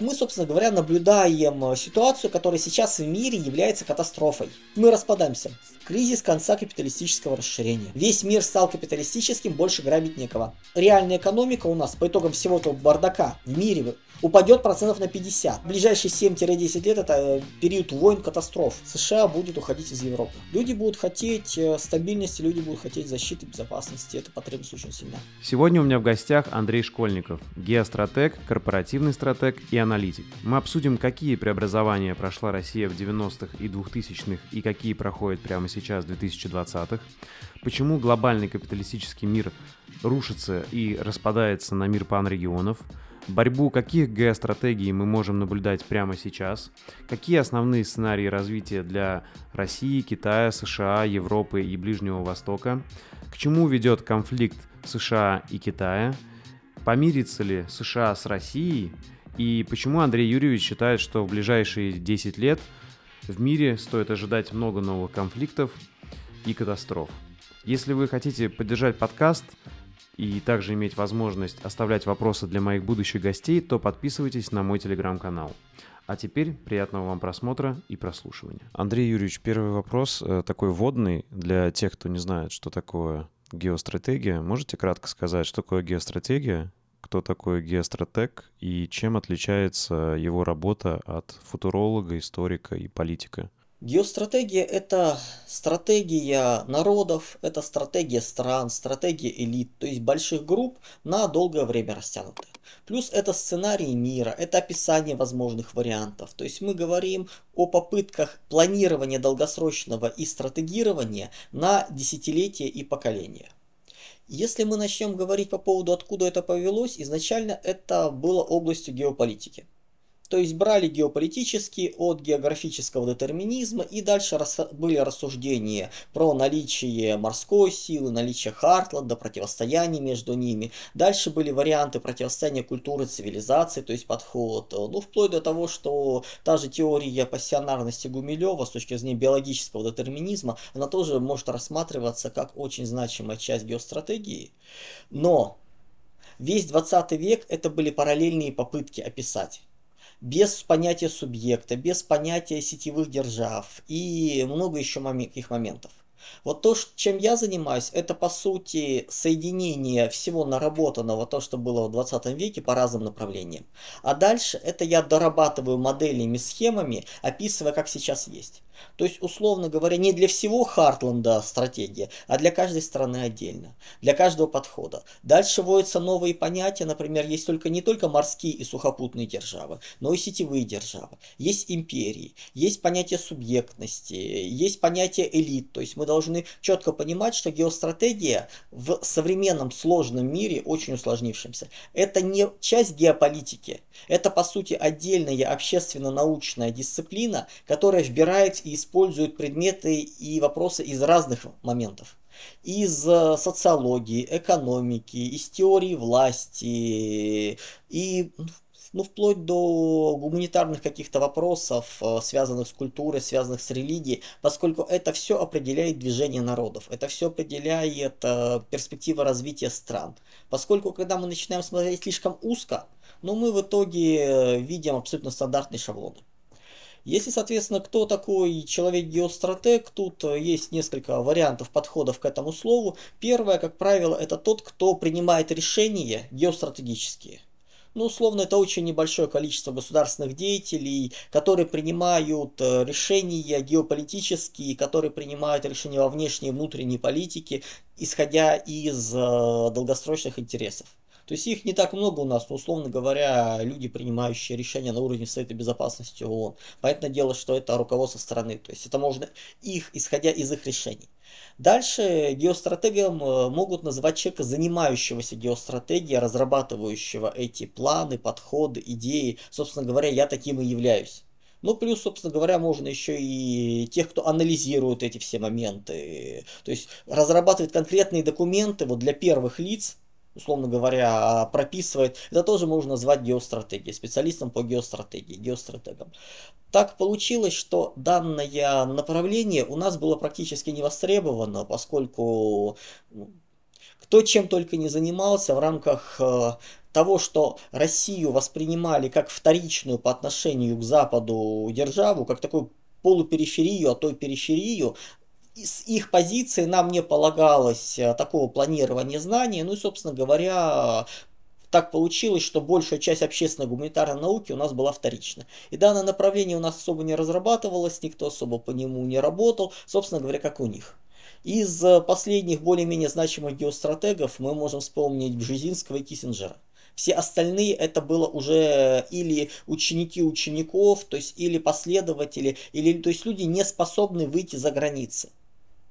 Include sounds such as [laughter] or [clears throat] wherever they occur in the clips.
Мы, собственно говоря, наблюдаем ситуацию, которая сейчас в мире является катастрофой. Мы распадаемся. Кризис конца капиталистического расширения. Весь мир стал капиталистическим, больше грабить некого. Реальная экономика у нас по итогам всего этого бардака в мире упадет процентов на 50. В ближайшие 7-10 лет это э, период войн, катастроф. США будет уходить из Европы. Люди будут хотеть э, стабильности, люди будут хотеть защиты, безопасности. Это потребность очень сильна. Сегодня у меня в гостях Андрей Школьников, геостратег, корпоративный стратег и аналитик. Мы обсудим, какие преобразования прошла Россия в 90-х и 2000-х и какие проходят прямо сейчас в 2020-х, почему глобальный капиталистический мир рушится и распадается на мир панрегионов, борьбу каких геостратегий мы можем наблюдать прямо сейчас, какие основные сценарии развития для России, Китая, США, Европы и Ближнего Востока, к чему ведет конфликт США и Китая, помирится ли США с Россией? И почему Андрей Юрьевич считает, что в ближайшие 10 лет в мире стоит ожидать много новых конфликтов и катастроф. Если вы хотите поддержать подкаст, и также иметь возможность оставлять вопросы для моих будущих гостей, то подписывайтесь на мой телеграм-канал. А теперь приятного вам просмотра и прослушивания. Андрей Юрьевич, первый вопрос э, такой вводный для тех, кто не знает, что такое геостратегия. Можете кратко сказать, что такое геостратегия, кто такой геостратег и чем отличается его работа от футуролога, историка и политика? Геостратегия – это стратегия народов, это стратегия стран, стратегия элит, то есть больших групп на долгое время растянутая. Плюс это сценарий мира, это описание возможных вариантов. То есть мы говорим о попытках планирования долгосрочного и стратегирования на десятилетия и поколения. Если мы начнем говорить по поводу, откуда это повелось, изначально это было областью геополитики. То есть брали геополитические от географического детерминизма и дальше рас, были рассуждения про наличие морской силы, наличие Хартланда, противостояние между ними. Дальше были варианты противостояния культуры, цивилизации, то есть подход, ну вплоть до того, что та же теория пассионарности Гумилева с точки зрения биологического детерминизма, она тоже может рассматриваться как очень значимая часть геостратегии. Но весь 20 век это были параллельные попытки описать без понятия субъекта, без понятия сетевых держав и много еще таких моментов. Вот то, чем я занимаюсь, это по сути соединение всего наработанного, то, что было в 20 веке по разным направлениям. А дальше это я дорабатываю моделями, схемами, описывая, как сейчас есть. То есть, условно говоря, не для всего Хартленда стратегия, а для каждой страны отдельно, для каждого подхода. Дальше вводятся новые понятия, например, есть только не только морские и сухопутные державы, но и сетевые державы. Есть империи, есть понятие субъектности, есть понятие элит. То есть мы должны четко понимать, что геостратегия в современном сложном мире, очень усложнившемся, это не часть геополитики, это по сути отдельная общественно-научная дисциплина, которая вбирает и используют предметы и вопросы из разных моментов. Из э, социологии, экономики, из теории власти и ну, вплоть до гуманитарных каких-то вопросов, э, связанных с культурой, связанных с религией, поскольку это все определяет движение народов, это все определяет э, перспективы развития стран. Поскольку, когда мы начинаем смотреть слишком узко, ну, мы в итоге видим абсолютно стандартные шаблоны. Если, соответственно, кто такой человек-геостратег, тут э, есть несколько вариантов подходов к этому слову. Первое, как правило, это тот, кто принимает решения геостратегические. Ну, условно, это очень небольшое количество государственных деятелей, которые принимают э, решения геополитические, которые принимают решения во внешней и внутренней политике, исходя из э, долгосрочных интересов. То есть их не так много у нас, но, условно говоря, люди, принимающие решения на уровне Совета Безопасности ООН. Понятное дело, что это руководство страны. То есть это можно их, исходя из их решений. Дальше геостратегом э, могут называть человека, занимающегося геостратегией, разрабатывающего эти планы, подходы, идеи. Собственно говоря, я таким и являюсь. Ну, плюс, собственно говоря, можно еще и тех, кто анализирует эти все моменты. То есть разрабатывает конкретные документы вот для первых лиц, условно говоря, прописывает, это тоже можно назвать геостратегией, специалистом по геостратегии, геостратегом. Так получилось, что данное направление у нас было практически не востребовано, поскольку ну, кто чем только не занимался в рамках э, того, что Россию воспринимали как вторичную по отношению к Западу державу, как такую полупериферию, а то и периферию, с их позиции нам не полагалось э, такого планирования знаний. Ну и, собственно говоря, так получилось, что большая часть общественной гуманитарной науки у нас была вторична. И данное направление у нас особо не разрабатывалось, никто особо по нему не работал, собственно говоря, как у них. Из э, последних более-менее значимых геостратегов мы можем вспомнить Бжезинского и Киссинджера. Все остальные это было уже или ученики учеников, то есть или последователи, или то есть люди не способны выйти за границы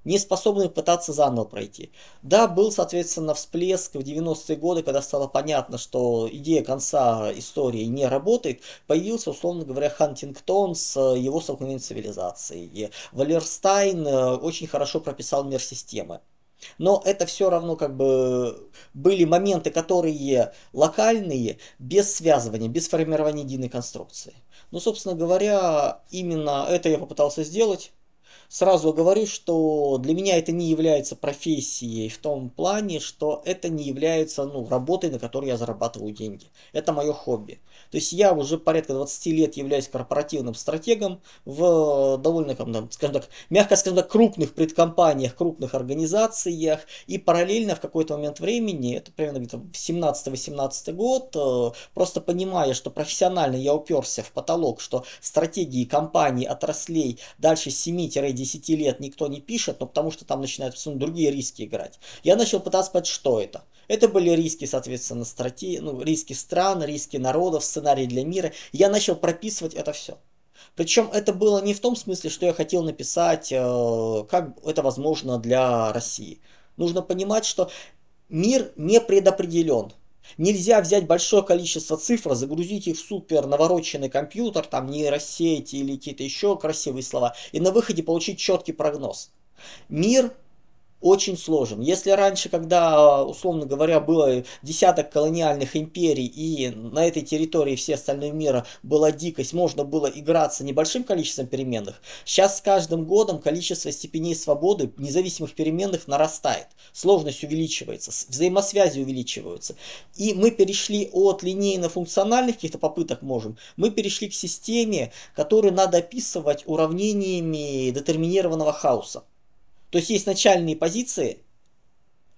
не способны пытаться заново пройти. Да, был, соответственно, всплеск в 90-е годы, когда стало понятно, что идея конца истории не работает, появился, условно говоря, Хантингтон с его столкновением цивилизацией. Валерстайн э, очень хорошо прописал мир системы. Но это все равно как бы были моменты, которые локальные, без связывания, без формирования единой конструкции. Ну, собственно говоря, именно это я попытался сделать. Сразу говорю, что для меня это не является профессией в том плане, что это не является ну, работой, на которой я зарабатываю деньги. Это мое хобби. То есть я уже порядка 20 лет являюсь корпоративным стратегом в довольно, скажем так, мягко скажем так, крупных предкомпаниях, крупных организациях. И параллельно в какой-то момент времени, это примерно где-то 17-18 год, э, просто понимая, что профессионально я уперся в потолок, что стратегии компаний, отраслей дальше 7 10 лет никто не пишет, но потому что там начинают другие риски играть. Я начал пытаться понять, что это. Это были риски, соответственно, стратегии, ну, риски стран, риски народов, сценарии для мира. Я начал прописывать это все. Причем это было не в том смысле, что я хотел написать, э, как это возможно для России. Нужно понимать, что мир не предопределен. Нельзя взять большое количество цифр, загрузить их в супер навороченный компьютер, там нейросети или какие-то еще красивые слова, и на выходе получить четкий прогноз. Мир очень сложен. Если раньше, когда, условно говоря, было десяток колониальных империй и на этой территории все остальные мира была дикость, можно было играться небольшим количеством переменных, сейчас с каждым годом количество степеней свободы независимых переменных нарастает, сложность увеличивается, взаимосвязи увеличиваются. И мы перешли от линейно-функциональных каких-то попыток можем, мы перешли к системе, которую надо описывать уравнениями детерминированного хаоса. То есть есть начальные позиции,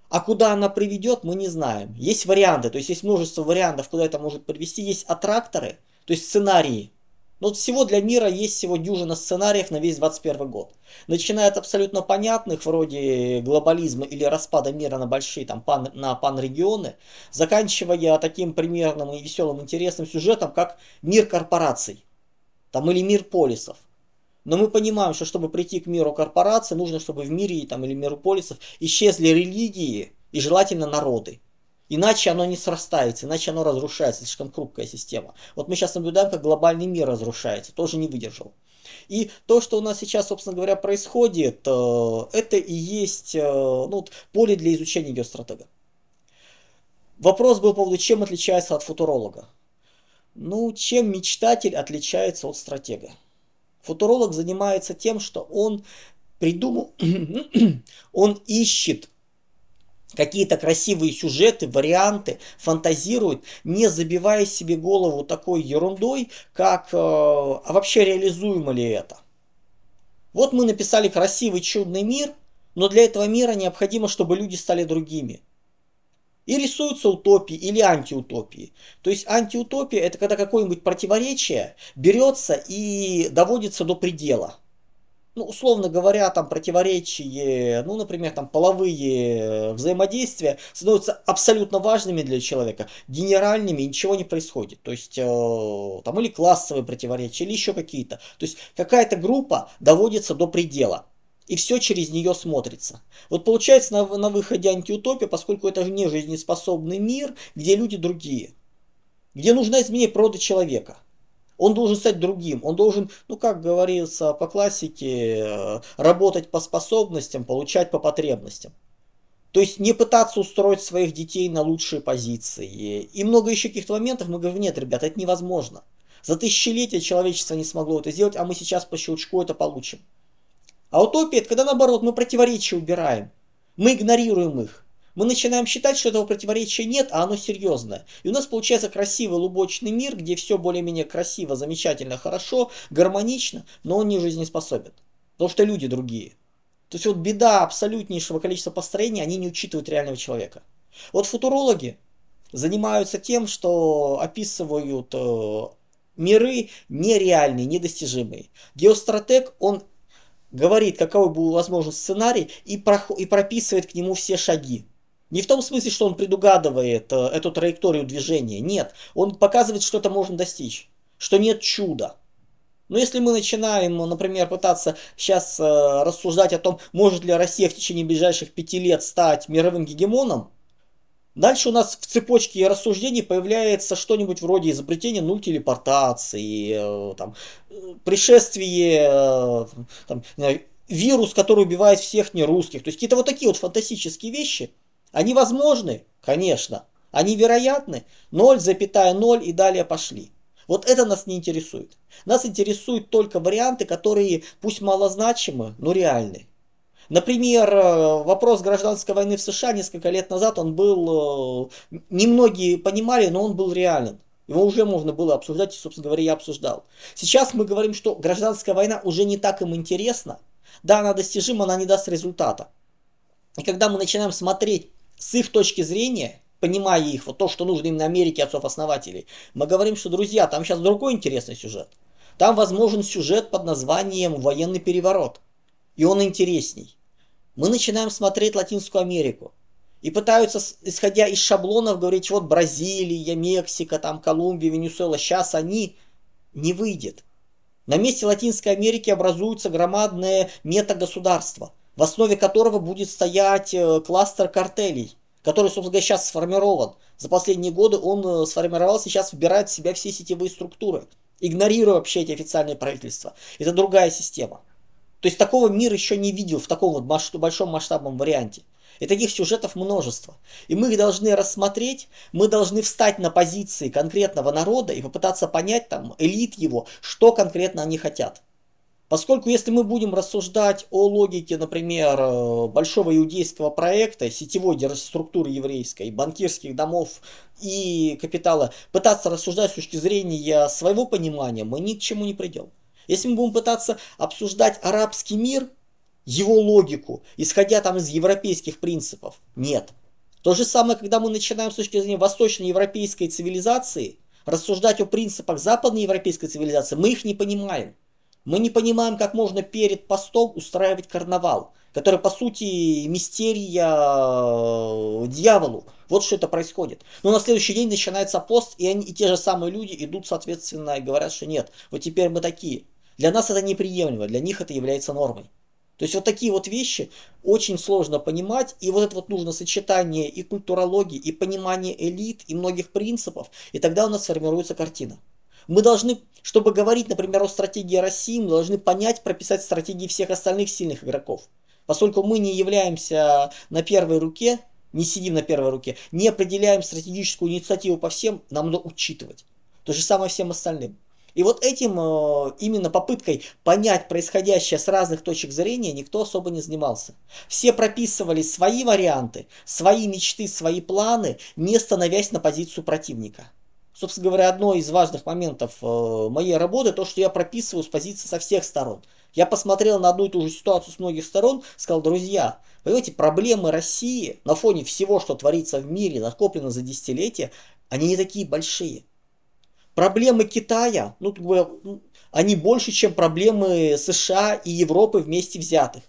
а куда она приведет, мы не знаем. Есть варианты, то есть есть множество вариантов, куда это может привести. Есть аттракторы, то есть сценарии. Но вот всего для мира есть всего дюжина сценариев на весь 21 год. Начиная от абсолютно понятных, вроде глобализма или распада мира на большие, там, пан, на панрегионы, заканчивая таким примерным и веселым интересным сюжетом, как мир корпораций, там, или мир полисов. Но мы понимаем, что чтобы прийти к миру корпораций, нужно, чтобы в мире там, или миру полисов исчезли религии и желательно народы. Иначе оно не срастается, иначе оно разрушается, слишком хрупкая система. Вот мы сейчас наблюдаем, как глобальный мир разрушается, тоже не выдержал. И то, что у нас сейчас, собственно говоря, происходит, э, это и есть э, ну, поле для изучения геостратега. Вопрос был по поводу, чем отличается от футуролога. Ну, чем мечтатель отличается от стратега? Футуролог занимается тем, что он придумал, [clears throat] он ищет какие-то красивые сюжеты, варианты, фантазирует, не забивая себе голову такой ерундой, как э, а вообще реализуемо ли это. Вот мы написали красивый чудный мир, но для этого мира необходимо, чтобы люди стали другими. И рисуются утопии или антиутопии. То есть антиутопия это когда какое-нибудь противоречие берется и доводится до предела. Ну, условно говоря, там противоречие, ну, например, там половые взаимодействия становятся абсолютно важными для человека, генеральными, и ничего не происходит. То есть, э, там или классовые противоречия, или еще какие-то. То есть, какая-то группа доводится до предела и все через нее смотрится. Вот получается на, на выходе антиутопия, поскольку это не жизнеспособный мир, где люди другие, где нужно изменить природу человека. Он должен стать другим, он должен, ну как говорится по классике, э, работать по способностям, получать по потребностям. То есть не пытаться устроить своих детей на лучшие позиции. И много еще каких-то моментов мы говорим, нет, ребята, это невозможно. За тысячелетия человечество не смогло это сделать, а мы сейчас по щелчку это получим. А утопия это когда наоборот мы противоречия убираем. Мы игнорируем их. Мы начинаем считать, что этого противоречия нет, а оно серьезное. И у нас получается красивый лубочный мир, где все более-менее красиво, замечательно, хорошо, гармонично, но он не жизнеспособен. Потому что люди другие. То есть вот беда абсолютнейшего количества построений, они не учитывают реального человека. Вот футурологи занимаются тем, что описывают э, миры нереальные, недостижимые. Геостратег, он говорит, какой был возможен сценарий и, прох- и прописывает к нему все шаги. Не в том смысле, что он предугадывает э, эту траекторию движения. Нет, он показывает, что это можно достичь, что нет чуда. Но если мы начинаем, например, пытаться сейчас э, рассуждать о том, может ли Россия в течение ближайших пяти лет стать мировым гегемоном, Дальше у нас в цепочке рассуждений появляется что-нибудь вроде изобретения нуль телепортации, э, там, пришествие, э, там, вирус, который убивает всех нерусских. То есть какие-то вот такие вот фантастические вещи, они возможны, конечно, они вероятны, 0,0 и далее пошли. Вот это нас не интересует. Нас интересуют только варианты, которые пусть малозначимы, но реальны. Например, э, вопрос гражданской войны в США несколько лет назад, он был, э, немногие понимали, но он был реален. Его уже можно было обсуждать, и, собственно говоря, я обсуждал. Сейчас мы говорим, что гражданская война уже не так им интересна. Да, она достижима, она не даст результата. И когда мы начинаем смотреть с их точки зрения, понимая их, вот то, что нужно именно Америке, отцов-основателей, мы говорим, что, друзья, там сейчас другой интересный сюжет. Там возможен сюжет под названием «Военный переворот». И он интересней мы начинаем смотреть Латинскую Америку. И пытаются, исходя из шаблонов, говорить, вот Бразилия, Мексика, там Колумбия, Венесуэла, сейчас они не выйдет. На месте Латинской Америки образуется громадное метагосударство, в основе которого будет стоять э, кластер картелей, который, собственно говоря, сейчас сформирован. За последние годы он э, сформировался, сейчас вбирает в себя все сетевые структуры, игнорируя вообще эти официальные правительства. Это другая система. То есть такого мир еще не видел в таком вот большом масштабном варианте. И таких сюжетов множество. И мы их должны рассмотреть, мы должны встать на позиции конкретного народа и попытаться понять там элит его, что конкретно они хотят. Поскольку если мы будем рассуждать о логике, например, э, большого иудейского проекта, сетевой структуры еврейской, банкирских домов и капитала, пытаться рассуждать с точки зрения своего понимания, мы ни к чему не придем. Если мы будем пытаться обсуждать арабский мир, его логику, исходя там из европейских принципов, нет. То же самое, когда мы начинаем с точки зрения восточноевропейской цивилизации рассуждать о принципах западноевропейской цивилизации, мы их не понимаем. Мы не понимаем, как можно перед постом устраивать карнавал, который по сути мистерия э, дьяволу. Вот что это происходит. Но на следующий день начинается пост, и, они, и те же самые люди идут, соответственно, и говорят, что нет, вот теперь мы такие. Для нас это неприемлемо, для них это является нормой. То есть вот такие вот вещи очень сложно понимать, и вот это вот нужно сочетание и культурологии, и понимание элит, и многих принципов, и тогда у нас формируется картина. Мы должны, чтобы говорить, например, о стратегии России, мы должны понять, прописать стратегии всех остальных сильных игроков. Поскольку мы не являемся на первой руке, не сидим на первой руке, не определяем стратегическую инициативу по всем, нам надо учитывать. То же самое всем остальным. И вот этим, э, именно попыткой понять происходящее с разных точек зрения, никто особо не занимался. Все прописывали свои варианты, свои мечты, свои планы, не становясь на позицию противника. Собственно говоря, одно из важных моментов э, моей работы, то, что я прописываю с позиции со всех сторон. Я посмотрел на одну и ту же ситуацию с многих сторон, сказал, друзья, понимаете, проблемы России на фоне всего, что творится в мире, накоплено за десятилетия, они не такие большие. Проблемы Китая, ну, бы, они больше, чем проблемы США и Европы вместе взятых.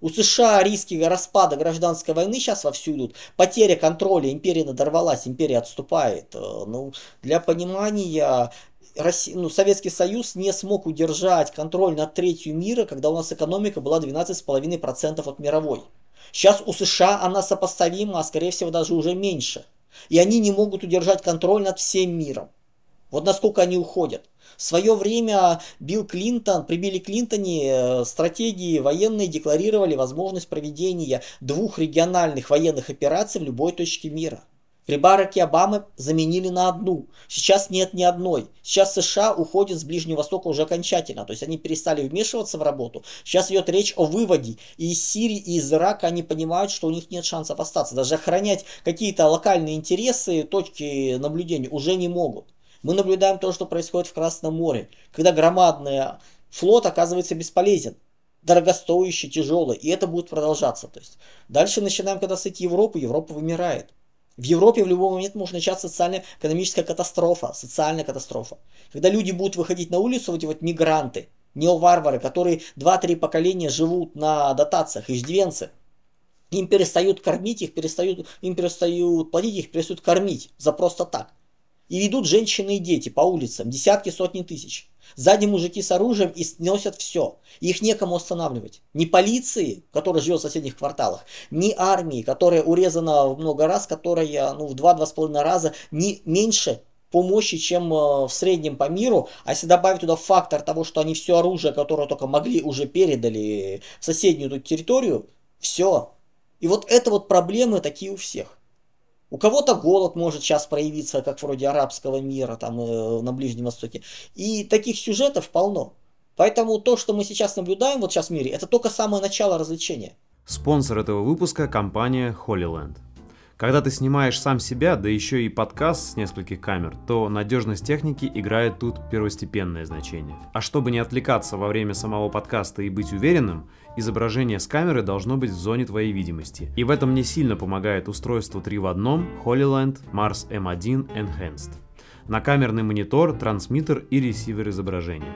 У США риски распада гражданской войны сейчас вовсю идут. Потеря контроля, империя надорвалась, империя отступает. Э, ну, для понимания, Россия, ну, Советский Союз не смог удержать контроль над третью мира, когда у нас экономика была 12,5% от мировой. Сейчас у США она сопоставима, а скорее всего даже уже меньше. И они не могут удержать контроль над всем миром. Вот насколько они уходят. В свое время Билл Клинтон, при Билле Клинтоне э, стратегии военные декларировали возможность проведения двух региональных военных операций в любой точке мира. При Бараке Обамы заменили на одну. Сейчас нет ни одной. Сейчас США уходят с Ближнего Востока уже окончательно. То есть они перестали вмешиваться в работу. Сейчас идет речь о выводе. И из Сирии, и из Ирака они понимают, что у них нет шансов остаться. Даже охранять какие-то локальные интересы, точки наблюдения уже не могут. Мы наблюдаем то, что происходит в Красном море. Когда громадный флот оказывается бесполезен дорогостоящий, тяжелый, и это будет продолжаться. То есть дальше начинаем, когда с Европу, Европа вымирает. В Европе в любой момент может начаться социально-экономическая катастрофа, социальная катастрофа. Когда люди будут выходить на улицу, вот эти вот мигранты, неоварвары, которые 2-3 поколения живут на дотациях, иждивенцы, им перестают кормить, их перестают, им перестают платить, их перестают кормить за просто так. И ведут женщины и дети по улицам, десятки, сотни тысяч. Сзади мужики с оружием и сносят все. Их некому останавливать. Ни полиции, которая живет в соседних кварталах, ни армии, которая урезана в много раз, которая ну, в два-два с половиной раза не меньше по мощи, чем э, в среднем по миру. А если добавить туда фактор того, что они все оружие, которое только могли, уже передали в соседнюю территорию, все. И вот это вот проблемы такие у всех. У кого-то голод может сейчас проявиться, как вроде арабского мира там э, на Ближнем Востоке. И таких сюжетов полно. Поэтому то, что мы сейчас наблюдаем вот сейчас в мире, это только самое начало развлечения. Спонсор этого выпуска – компания Holyland. Когда ты снимаешь сам себя, да еще и подкаст с нескольких камер, то надежность техники играет тут первостепенное значение. А чтобы не отвлекаться во время самого подкаста и быть уверенным, изображение с камеры должно быть в зоне твоей видимости. И в этом мне сильно помогает устройство 3 в одном Holyland Mars M1 Enhanced. Накамерный монитор, трансмиттер и ресивер изображения.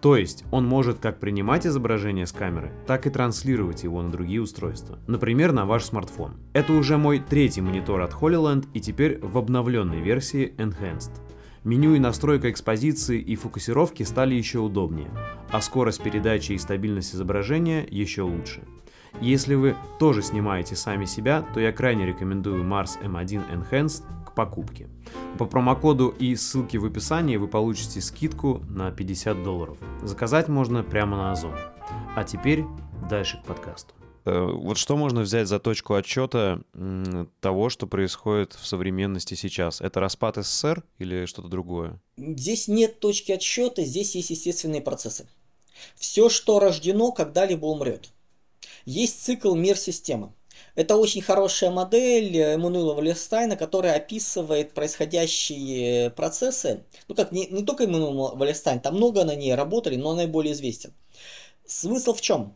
То есть он может как принимать изображение с камеры, так и транслировать его на другие устройства. Например, на ваш смартфон. Это уже мой третий монитор от Holyland и теперь в обновленной версии Enhanced. Меню и настройка экспозиции и фокусировки стали еще удобнее, а скорость передачи и стабильность изображения еще лучше. Если вы тоже снимаете сами себя, то я крайне рекомендую Mars M1 Enhanced к покупке. По промокоду и ссылке в описании вы получите скидку на 50 долларов. Заказать можно прямо на Озон. А теперь дальше к подкасту. Э, вот что можно взять за точку отчета того, что происходит в современности сейчас? Это распад СССР или что-то другое? Здесь нет точки отсчета, здесь есть естественные процессы. Все, что рождено, когда-либо умрет. Есть цикл мир-системы. Это очень хорошая модель Эммануила Валерстайна, которая описывает происходящие процессы. Ну как, не, не только Эммануил Валерстайн, там много на ней работали, но он наиболее известен. Смысл в чем?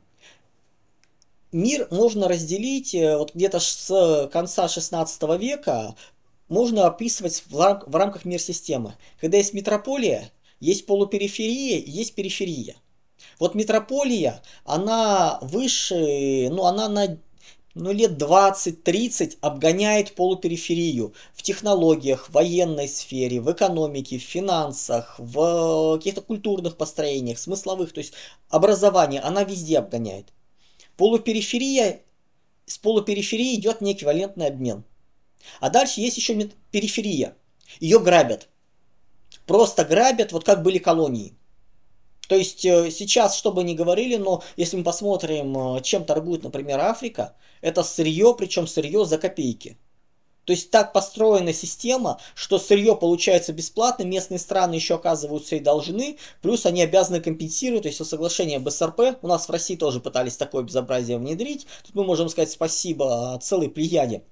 Мир можно разделить э, вот где-то с конца 16 века, можно описывать в, рам в рамках мир-системы. Когда есть метрополия, есть полупериферия, есть периферия. Вот метрополия, она выше, ну она на ну, лет 20-30 обгоняет полупериферию в технологиях, в военной сфере, в экономике, в финансах, в каких-то культурных построениях, смысловых, то есть образование, она везде обгоняет. Полупериферия, с полупериферии идет неэквивалентный обмен. А дальше есть еще периферия. Ее грабят. Просто грабят, вот как были колонии. То есть э, сейчас, что бы ни говорили, но если мы посмотрим, э, чем торгует, например, Африка, это сырье, причем сырье за копейки. То есть так построена система, что сырье получается бесплатно, местные страны еще оказываются и должны, плюс они обязаны компенсировать, то есть соглашение БСРП, у нас в России тоже пытались такое безобразие внедрить, тут мы можем сказать спасибо целой плеяде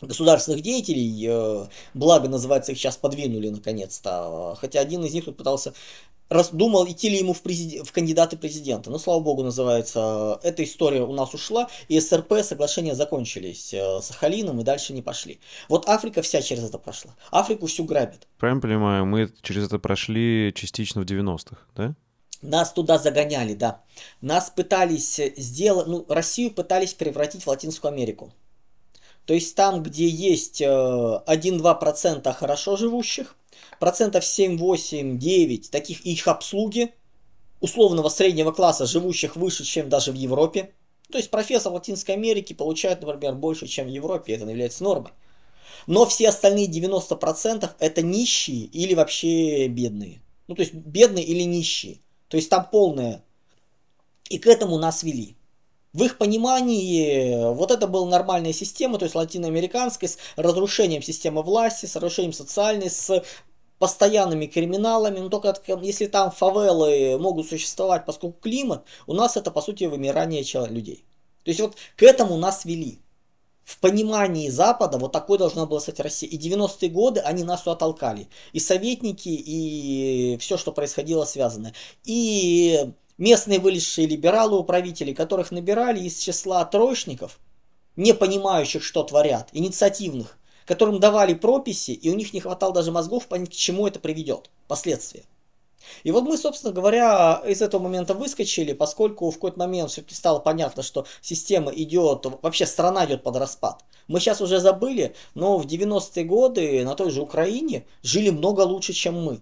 государственных деятелей, э, благо называется их сейчас подвинули наконец-то, хотя один из них тут пытался раздумал, идти ли ему в, президи... в кандидаты президента. Но, слава богу, называется, эта история у нас ушла, и СРП соглашения закончились э, с Сахалином и дальше не пошли. Вот Африка вся через это прошла. Африку всю грабят. Правильно понимаю, мы через это прошли частично в 90-х, да? Нас туда загоняли, да. Нас пытались сделать, ну, Россию пытались превратить в Латинскую Америку. То есть там, где есть 1-2% э, хорошо живущих, процентов 7, 8, 9 таких их обслуги, условного среднего класса, живущих выше, чем даже в Европе. То есть профессор Латинской Америки получает, например, больше, чем в Европе, это является нормой. Но все остальные 90% это нищие или вообще бедные. Ну, то есть бедные или нищие. То есть там полное. И к этому нас вели. В их понимании вот это была нормальная система, то есть латиноамериканская, с разрушением системы власти, с разрушением социальной, с постоянными криминалами, но только если там фавелы могут существовать, поскольку климат, у нас это по сути вымирание людей. То есть вот к этому нас вели. В понимании Запада вот такой должна была стать Россия. И 90-е годы они нас туда толкали. И советники, и все, что происходило связанное. И местные вылезшие либералы, управители, которых набирали из числа троечников, не понимающих, что творят, инициативных, которым давали прописи, и у них не хватало даже мозгов понять, к чему это приведет, последствия. И вот мы, собственно говоря, из этого момента выскочили, поскольку в какой-то момент все-таки стало понятно, что система идет, вообще страна идет под распад. Мы сейчас уже забыли, но в 90-е годы на той же Украине жили много лучше, чем мы.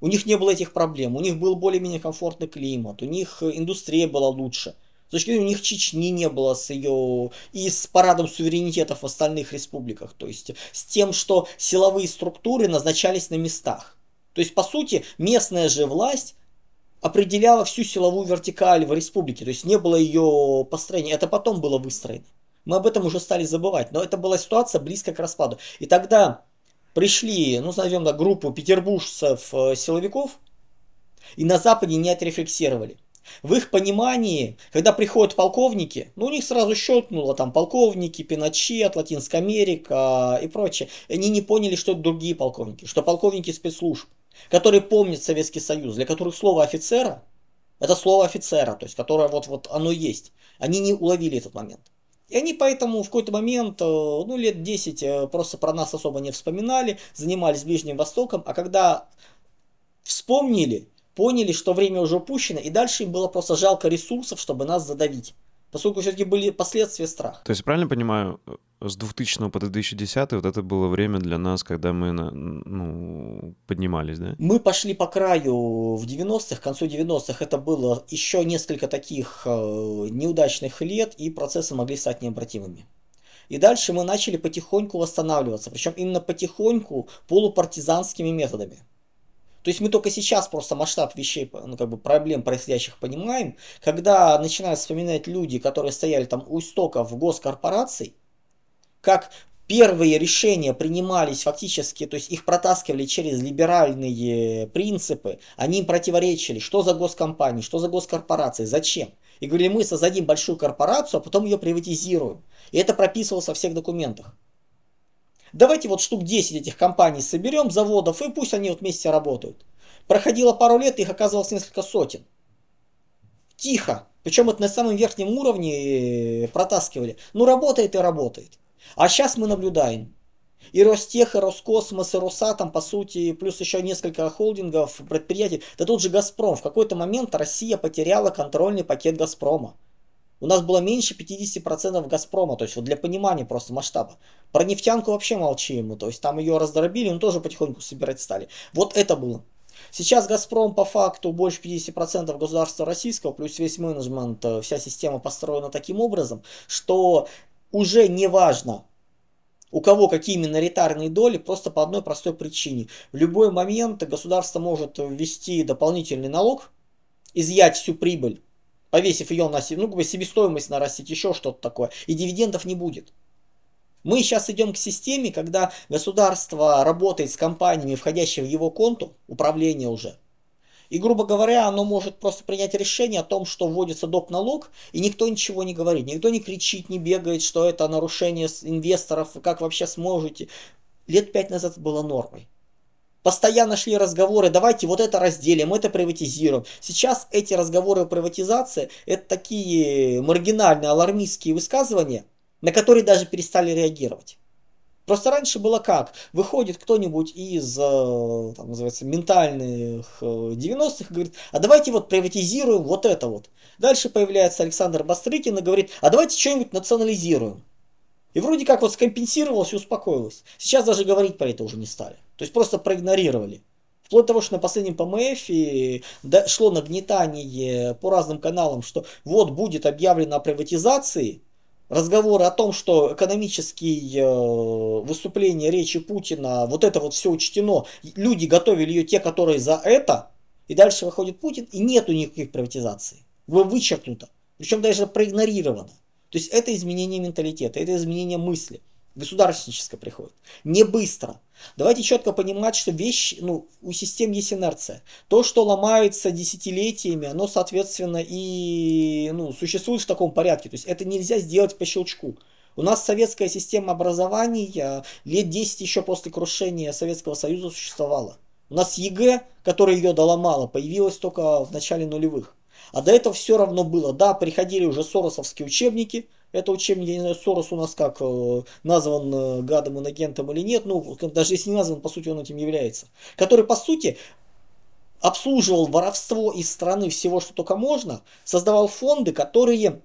У них не было этих проблем, у них был более-менее комфортный климат, у них индустрия была лучше. С точки зрения, у них Чечни не было с ее и с парадом суверенитетов в остальных республиках. То есть с тем, что силовые структуры назначались на местах. То есть, по сути, местная же власть определяла всю силовую вертикаль в республике. То есть не было ее построения. Это потом было выстроено. Мы об этом уже стали забывать. Но это была ситуация близко к распаду. И тогда пришли, ну, назовем так, группу петербуржцев, э, и на Западе не отрефлексировали. В их понимании, когда приходят полковники, ну у них сразу щелкнуло там полковники, Пиночет, Латинская Америка и прочее. Они не поняли, что это другие полковники, что полковники спецслужб, которые помнят Советский Союз, для которых слово офицера это слово офицера, то есть которое вот, вот оно есть. Они не уловили этот момент. И они поэтому в какой-то момент, э, ну лет 10 э, просто про нас особо не вспоминали, занимались Ближним Востоком, а когда вспомнили, поняли, что время уже упущено, и дальше им было просто жалко ресурсов, чтобы нас задавить. Поскольку все-таки были последствия страха. То есть, правильно понимаю, с 2000 по 2010 вот это было время для нас, когда мы ну, поднимались, да? Мы пошли по краю в 90-х, к концу 90-х это было еще несколько таких э, неудачных лет, и процессы могли стать необратимыми. И дальше мы начали потихоньку восстанавливаться, причем именно потихоньку полупартизанскими методами. То есть мы только сейчас просто масштаб вещей, ну, как бы проблем происходящих понимаем, когда начинают вспоминать люди, которые стояли там у истоков госкорпораций, как первые решения принимались фактически, то есть их протаскивали через либеральные принципы, они им противоречили, что за госкомпании, что за госкорпорации, зачем. И говорили, мы создадим большую корпорацию, а потом ее приватизируем. И это прописывалось во всех документах. Давайте вот штук 10 этих компаний соберем, заводов, и пусть они вот вместе работают. Проходило пару лет, их оказалось несколько сотен. Тихо. Причем это на самом верхнем уровне э, протаскивали. Ну работает и работает. А сейчас мы наблюдаем. И Ростех, и Роскосмос, и Росатом, по сути, плюс еще несколько холдингов, предприятий. Да тут же Газпром. В какой-то момент Россия потеряла контрольный пакет Газпрома. У нас было меньше 50% Газпрома, то есть вот для понимания просто масштаба. Про нефтянку вообще молчим, то есть там ее раздробили, но тоже потихоньку собирать стали. Вот это было. Сейчас Газпром по факту больше 50% государства российского, плюс весь менеджмент, э, вся система построена таким образом, что уже не важно, у кого какие миноритарные доли, просто по одной простой причине. В любой момент государство может ввести дополнительный налог, изъять всю прибыль повесив ее на ну, как бы себестоимость нарастить, еще что-то такое, и дивидендов не будет. Мы сейчас идем к системе, когда государство работает с компаниями, входящими в его конту, управление уже. И, грубо говоря, оно может просто принять решение о том, что вводится доп. налог, и никто ничего не говорит. Никто не кричит, не бегает, что это нарушение инвесторов, как вообще сможете. Лет пять назад было нормой. Постоянно шли разговоры, давайте вот это разделим, это приватизируем. Сейчас эти разговоры о приватизации, это такие маргинальные, алармистские высказывания, на которые даже перестали реагировать. Просто раньше было как? Выходит кто-нибудь из, э, там, называется, ментальных 90-х э, и говорит, а давайте вот приватизируем вот это вот. Дальше появляется Александр Бастрыкин и говорит, а давайте что-нибудь национализируем. И вроде как вот скомпенсировалось и успокоилось. Сейчас даже говорить про это уже не стали. То есть просто проигнорировали. Вплоть до того, что на последнем ПМФ шло нагнетание по разным каналам, что вот будет объявлено о приватизации, разговоры о том, что экономические э, выступления речи Путина, вот это вот все учтено, люди готовили ее те, которые за это, и дальше выходит Путин, и нету никаких приватизаций. Вычеркнуто. Причем даже проигнорировано. То есть это изменение менталитета, это изменение мысли. Государственническое приходит. Не быстро. Давайте четко понимать, что вещь, ну, у систем есть инерция. То, что ломается десятилетиями, оно, соответственно, и ну, существует в таком порядке. То есть это нельзя сделать по щелчку. У нас советская система образования лет 10 еще после крушения Советского Союза существовала. У нас ЕГЭ, которое ее доломало, появилось только в начале нулевых. А до этого все равно было. Да, приходили уже соросовские учебники. Это учебник, я не знаю, Сорос у нас как э, назван э, гадом иноагентом или нет. Ну, даже если не назван, по сути, он этим является. Который, по сути, обслуживал воровство из страны всего, что только можно. Создавал фонды, которые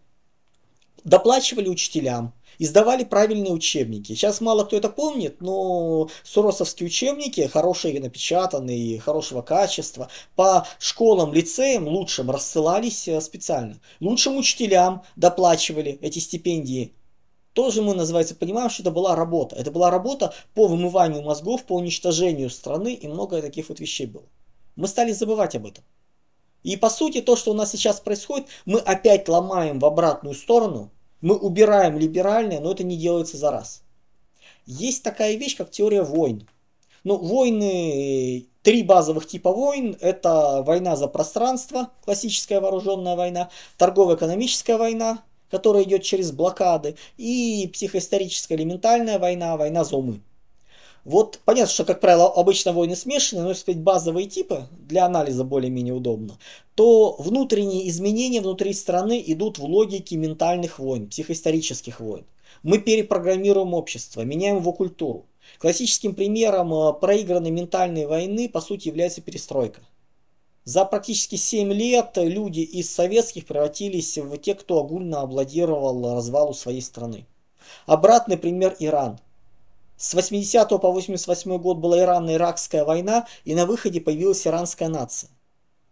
доплачивали учителям, издавали правильные учебники. Сейчас мало кто это помнит, но соросовские учебники, хорошие напечатанные, хорошего качества, по школам, лицеям лучшим рассылались э, специально. Лучшим учителям доплачивали эти стипендии. Тоже мы, называется, понимаем, что это была работа. Это была работа по вымыванию мозгов, по уничтожению страны и много таких вот вещей было. Мы стали забывать об этом. И по сути то, что у нас сейчас происходит, мы опять ломаем в обратную сторону – мы убираем либеральное, но это не делается за раз. Есть такая вещь, как теория войн. Ну, войны, три базовых типа войн, это война за пространство, классическая вооруженная война, торгово-экономическая война, которая идет через блокады, и психоисторическая элементальная война, война за умы. Вот понятно, что, как правило, обычно войны смешаны, но если сказать базовые типы, для анализа более-менее удобно, то внутренние изменения внутри страны идут в логике ментальных войн, психоисторических войн. Мы перепрограммируем общество, меняем его культуру. Классическим примером э, проигранной ментальной войны, по сути, является перестройка. За практически 7 лет люди из советских превратились в те, кто огульно обладировал развалу своей страны. Обратный пример Иран. С 80 по 88 год была Ирано-Иракская война, и на выходе появилась иранская нация.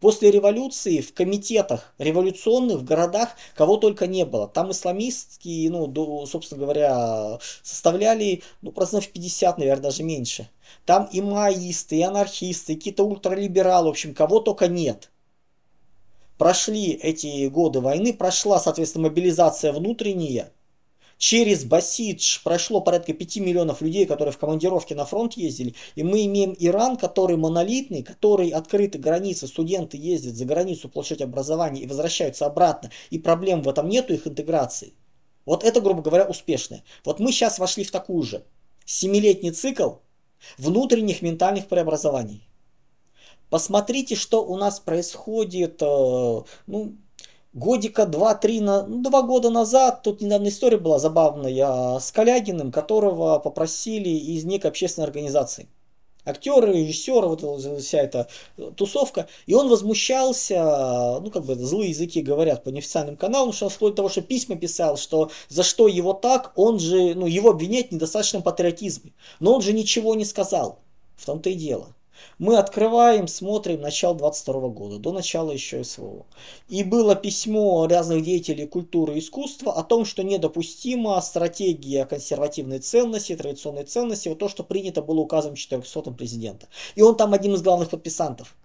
После революции в комитетах революционных в городах кого только не было. Там исламистские, ну, собственно говоря, составляли ну, процентов 50, наверное, даже меньше. Там и маоисты, и анархисты, и какие-то ультралибералы, в общем, кого только нет. Прошли эти годы войны, прошла, соответственно, мобилизация внутренняя, Через Басидж прошло порядка 5 миллионов людей, которые в командировке на фронт ездили. И мы имеем Иран, который монолитный, который открыты границы, студенты ездят за границу получать образование и возвращаются обратно. И проблем в этом нету их интеграции. Вот это, грубо говоря, успешное. Вот мы сейчас вошли в такую же семилетний цикл внутренних ментальных преобразований. Посмотрите, что у нас происходит, э, ну, годика два-три, на, ну, два года назад, тут недавно история была забавная, с Калягиным, которого попросили из некой общественной организации. Актеры, режиссеры, вот вся эта тусовка. И он возмущался, ну как бы злые языки говорят по неофициальным каналам, что он вплоть до того, что письма писал, что за что его так, он же, ну его обвинять в недостаточном патриотизме. Но он же ничего не сказал. В том-то и дело. Мы открываем, смотрим начало 22 года, до начала еще СВО. И было письмо разных деятелей культуры и искусства о том, что недопустима стратегия консервативной ценности, традиционной ценности, вот то, что принято было указом 400 президента. И он там один из главных подписантов.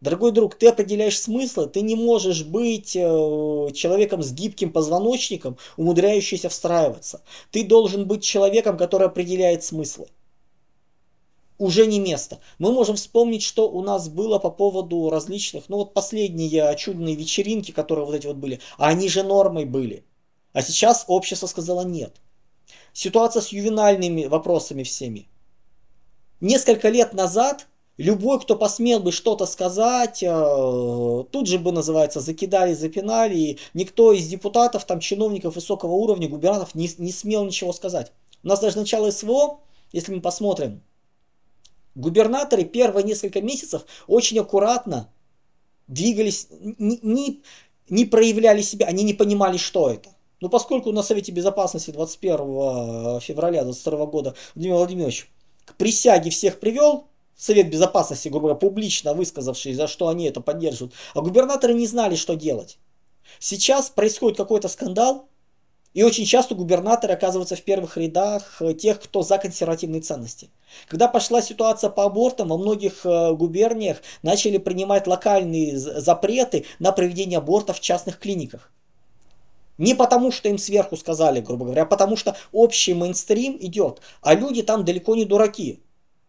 Дорогой друг, ты определяешь смыслы, ты не можешь быть э, человеком с гибким позвоночником, умудряющийся встраиваться. Ты должен быть человеком, который определяет смыслы уже не место. Мы можем вспомнить, что у нас было по поводу различных, ну вот последние чудные вечеринки, которые вот эти вот были, а они же нормой были. А сейчас общество сказало нет. Ситуация с ювенальными вопросами всеми. Несколько лет назад любой, кто посмел бы что-то сказать, э, тут же бы, называется, закидали, запинали, и никто из депутатов, там, чиновников высокого уровня, губернаторов не, не смел ничего сказать. У нас даже начало СВО, если мы посмотрим, Губернаторы первые несколько месяцев очень аккуратно двигались, не, не, не проявляли себя, они не понимали, что это. Но поскольку на Совете Безопасности 21 февраля 2022 года Владимир Владимирович к присяге всех привел, Совет Безопасности, грубо говоря, публично высказавший, за что они это поддерживают, а губернаторы не знали, что делать. Сейчас происходит какой-то скандал, и очень часто губернаторы оказываются в первых рядах э, тех, кто за консервативные ценности. Когда пошла ситуация по абортам, во многих э, губерниях начали принимать локальные запреты на проведение абортов в частных клиниках. Не потому, что им сверху сказали, грубо говоря, а потому что общий мейнстрим идет, а люди там далеко не дураки.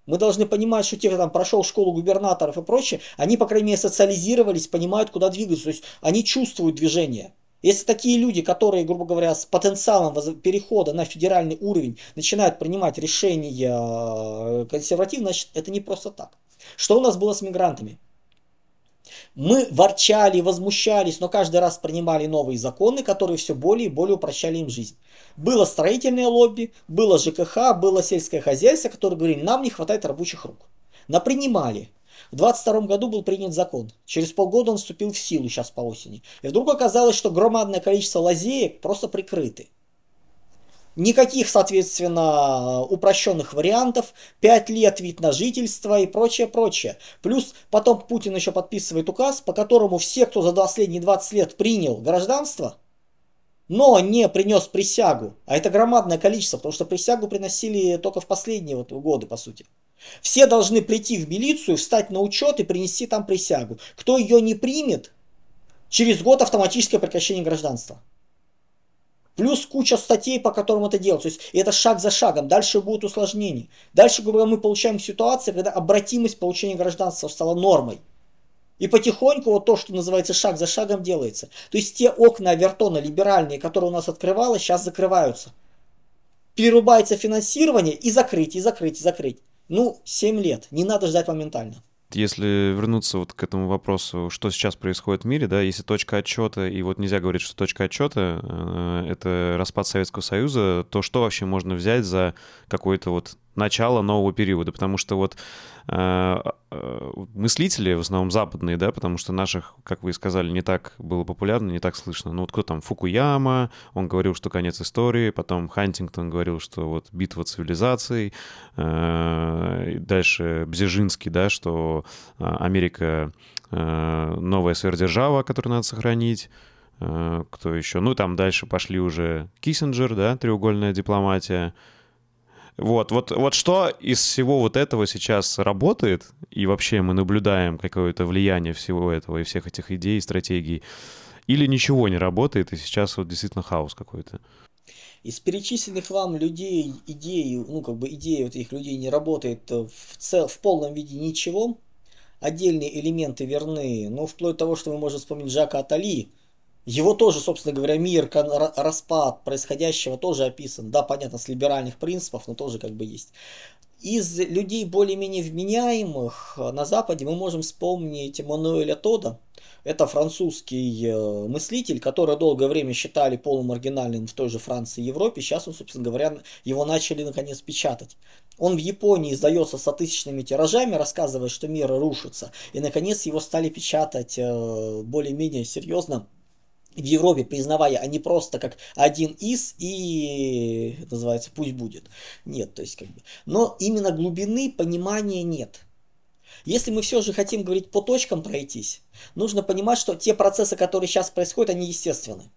Мы должны понимать, что те, кто там прошел школу губернаторов и прочее, они, по крайней мере, социализировались, понимают, куда двигаться, то есть они чувствуют движение. Если такие люди, которые, грубо говоря, с потенциалом перехода на федеральный уровень начинают принимать решения э, консервативно, значит, это не просто так. Что у нас было с мигрантами? Мы ворчали, возмущались, но каждый раз принимали новые законы, которые все более и более упрощали им жизнь. Было строительное лобби, было ЖКХ, было сельское хозяйство, которые говорили, нам не хватает рабочих рук. Напринимали. В 22 году был принят закон. Через полгода он вступил в силу, сейчас по осени. И вдруг оказалось, что громадное количество лазеек просто прикрыты. Никаких, соответственно, упрощенных вариантов, 5 лет вид на жительство и прочее, прочее. Плюс потом Путин еще подписывает указ, по которому все, кто за последние 20 лет принял гражданство, но не принес присягу, а это громадное количество, потому что присягу приносили только в последние вот годы, по сути. Все должны прийти в милицию, встать на учет и принести там присягу. Кто ее не примет, через год автоматическое прекращение гражданства. Плюс куча статей, по которым это делать. То есть это шаг за шагом. Дальше будут усложнения. Дальше мы получаем ситуацию, когда обратимость получения гражданства стала нормой. И потихоньку вот то, что называется шаг за шагом делается. То есть те окна Авертона либеральные, которые у нас открывалось, сейчас закрываются. Перерубается финансирование и закрыть, и закрыть, и закрыть. Ну, 7 лет. Не надо ждать моментально. Если вернуться вот к этому вопросу, что сейчас происходит в мире, да, если точка отчета, и вот нельзя говорить, что точка отчета э, — это распад Советского Союза, то что вообще можно взять за какой-то вот начало нового периода, потому что вот э, э, мыслители, в основном западные, да, потому что наших, как вы и сказали, не так было популярно, не так слышно. Ну вот кто там, Фукуяма, он говорил, что конец истории, потом Хантингтон говорил, что вот битва цивилизаций, э, дальше Бзежинский, да, что э, Америка э, новая сверхдержава, которую надо сохранить, э, кто еще? Ну, там дальше пошли уже Киссинджер, да, треугольная дипломатия, вот, вот, вот что из всего вот этого сейчас работает, и вообще мы наблюдаем какое-то влияние всего этого и всех этих идей, стратегий, или ничего не работает, и сейчас вот действительно хаос какой-то? Из перечисленных вам людей, идей, ну как бы идеи вот этих людей не работает в, цел, в полном виде ничего. Отдельные элементы верны, но вплоть до того, что мы можем вспомнить Жака Атали, его тоже, собственно говоря, мир, распад происходящего тоже описан. Да, понятно, с либеральных принципов, но тоже как бы есть. Из людей более-менее вменяемых э, на Западе мы можем вспомнить Эммануэля Тода. Это французский э, мыслитель, который долгое время считали полумаргинальным в той же Франции и Европе. Сейчас он, собственно говоря, его начали наконец печатать. Он в Японии издается со тысячными тиражами, рассказывая, что мир рушится. И наконец его стали печатать э, более-менее серьезно в Европе, признавая, а не просто как один из и называется пусть будет. Нет, то есть как бы. Но именно глубины понимания нет. Если мы все же хотим говорить по точкам пройтись, нужно понимать, что те процессы, которые сейчас происходят, они естественны.